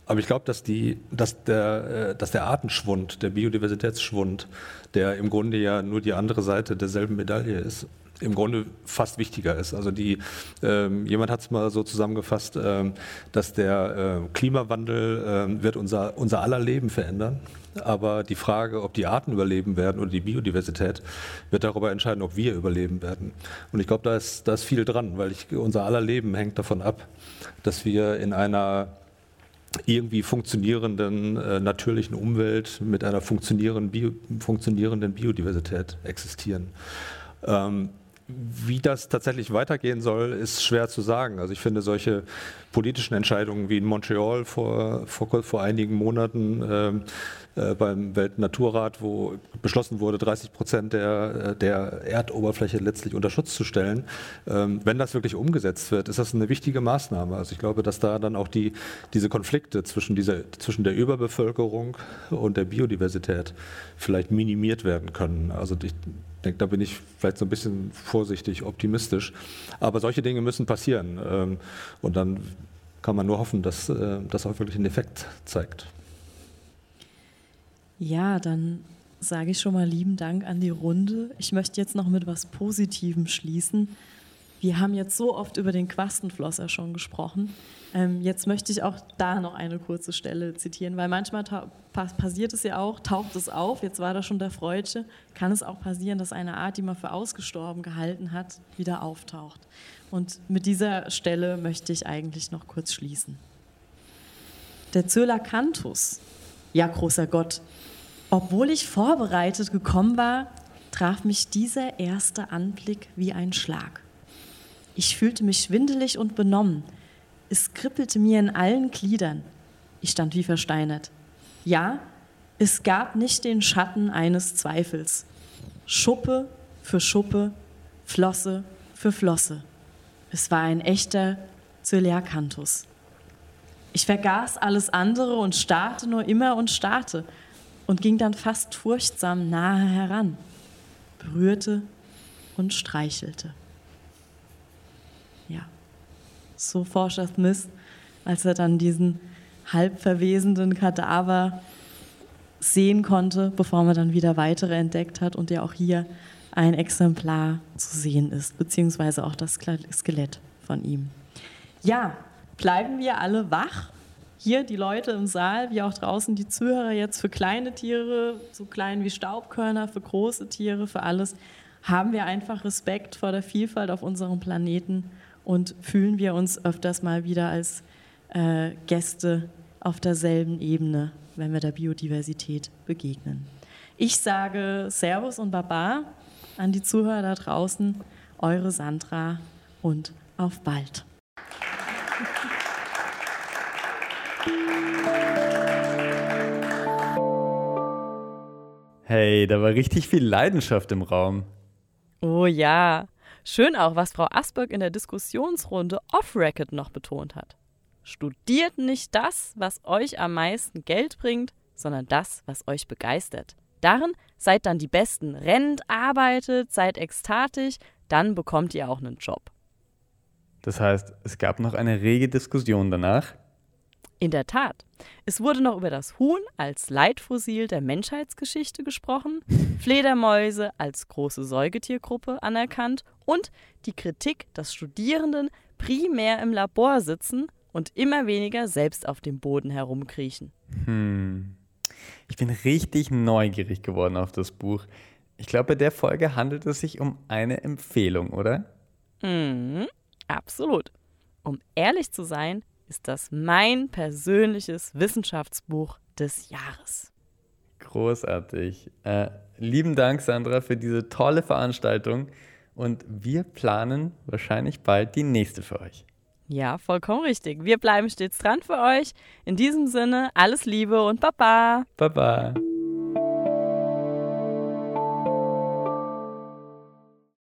Aber ich glaube, dass, dass, der, äh, dass der Artenschwund, der Biodiversitätsschwund, der im Grunde ja nur die andere Seite derselben Medaille ist, im Grunde fast wichtiger ist. Also die, ähm, jemand hat es mal so zusammengefasst, ähm, dass der äh, Klimawandel ähm, wird unser, unser aller Leben verändern aber die Frage, ob die Arten überleben werden oder die Biodiversität, wird darüber entscheiden, ob wir überleben werden. Und ich glaube, da ist, da ist viel dran, weil ich, unser aller Leben hängt davon ab, dass wir in einer irgendwie funktionierenden äh, natürlichen Umwelt mit einer funktionierenden, Bio, funktionierenden Biodiversität existieren. Ähm, wie das tatsächlich weitergehen soll, ist schwer zu sagen. Also ich finde solche politischen Entscheidungen wie in Montreal vor, vor, vor einigen Monaten ähm, äh, beim Weltnaturrat, wo beschlossen wurde, 30 Prozent der, äh, der Erdoberfläche letztlich unter Schutz zu stellen. Ähm, wenn das wirklich umgesetzt wird, ist das eine wichtige Maßnahme. Also ich glaube, dass da dann auch die, diese Konflikte zwischen, dieser, zwischen der Überbevölkerung und der Biodiversität vielleicht minimiert werden können. Also ich denke, da bin ich vielleicht so ein bisschen vorsichtig optimistisch. Aber solche Dinge müssen passieren. Ähm, und dann kann man nur hoffen, dass äh, das auch wirklich einen Effekt zeigt. Ja, dann sage ich schon mal lieben Dank an die Runde. Ich möchte jetzt noch mit was Positivem schließen. Wir haben jetzt so oft über den Quastenflosser schon gesprochen. Ähm, jetzt möchte ich auch da noch eine kurze Stelle zitieren, weil manchmal passiert es ja auch, taucht es auf, jetzt war da schon der Freudsche, kann es auch passieren, dass eine Art, die man für ausgestorben gehalten hat, wieder auftaucht. Und mit dieser Stelle möchte ich eigentlich noch kurz schließen. Der Zölacanthus, ja großer Gott, obwohl ich vorbereitet gekommen war, traf mich dieser erste Anblick wie ein Schlag. Ich fühlte mich schwindelig und benommen. Es kribbelte mir in allen Gliedern. Ich stand wie versteinert. Ja, es gab nicht den Schatten eines Zweifels. Schuppe für Schuppe, Flosse für Flosse. Es war ein echter Zöliakanthus. Ich vergaß alles andere und starrte nur immer und starrte und ging dann fast furchtsam nahe heran, berührte und streichelte. Ja, so Forscher Smith, als er dann diesen halb verwesenden Kadaver sehen konnte, bevor man dann wieder weitere entdeckt hat und ja auch hier ein Exemplar zu sehen ist, beziehungsweise auch das Skelett von ihm. Ja, bleiben wir alle wach. Hier die Leute im Saal, wie auch draußen die Zuhörer jetzt für kleine Tiere, so klein wie Staubkörner, für große Tiere, für alles, haben wir einfach Respekt vor der Vielfalt auf unserem Planeten und fühlen wir uns öfters mal wieder als äh, Gäste auf derselben Ebene, wenn wir der Biodiversität begegnen. Ich sage Servus und Baba an die Zuhörer da draußen, eure Sandra und auf bald. Hey, da war richtig viel Leidenschaft im Raum. Oh ja. Schön auch, was Frau Asberg in der Diskussionsrunde off-Record noch betont hat. Studiert nicht das, was euch am meisten Geld bringt, sondern das, was euch begeistert. Darin seid dann die Besten. Rennt, arbeitet, seid ekstatisch, dann bekommt ihr auch einen Job. Das heißt, es gab noch eine rege Diskussion danach? In der Tat. Es wurde noch über das Huhn als Leitfossil der Menschheitsgeschichte gesprochen, Fledermäuse als große Säugetiergruppe anerkannt und die Kritik, dass Studierenden primär im Labor sitzen und immer weniger selbst auf dem Boden herumkriechen. Hm. Ich bin richtig neugierig geworden auf das Buch. Ich glaube, bei der Folge handelt es sich um eine Empfehlung, oder? Mhm, absolut. Um ehrlich zu sein, ist das mein persönliches Wissenschaftsbuch des Jahres. Großartig. Äh, lieben Dank, Sandra, für diese tolle Veranstaltung. Und wir planen wahrscheinlich bald die nächste für euch. Ja, vollkommen richtig. Wir bleiben stets dran für euch. In diesem Sinne, alles Liebe und Baba. Baba.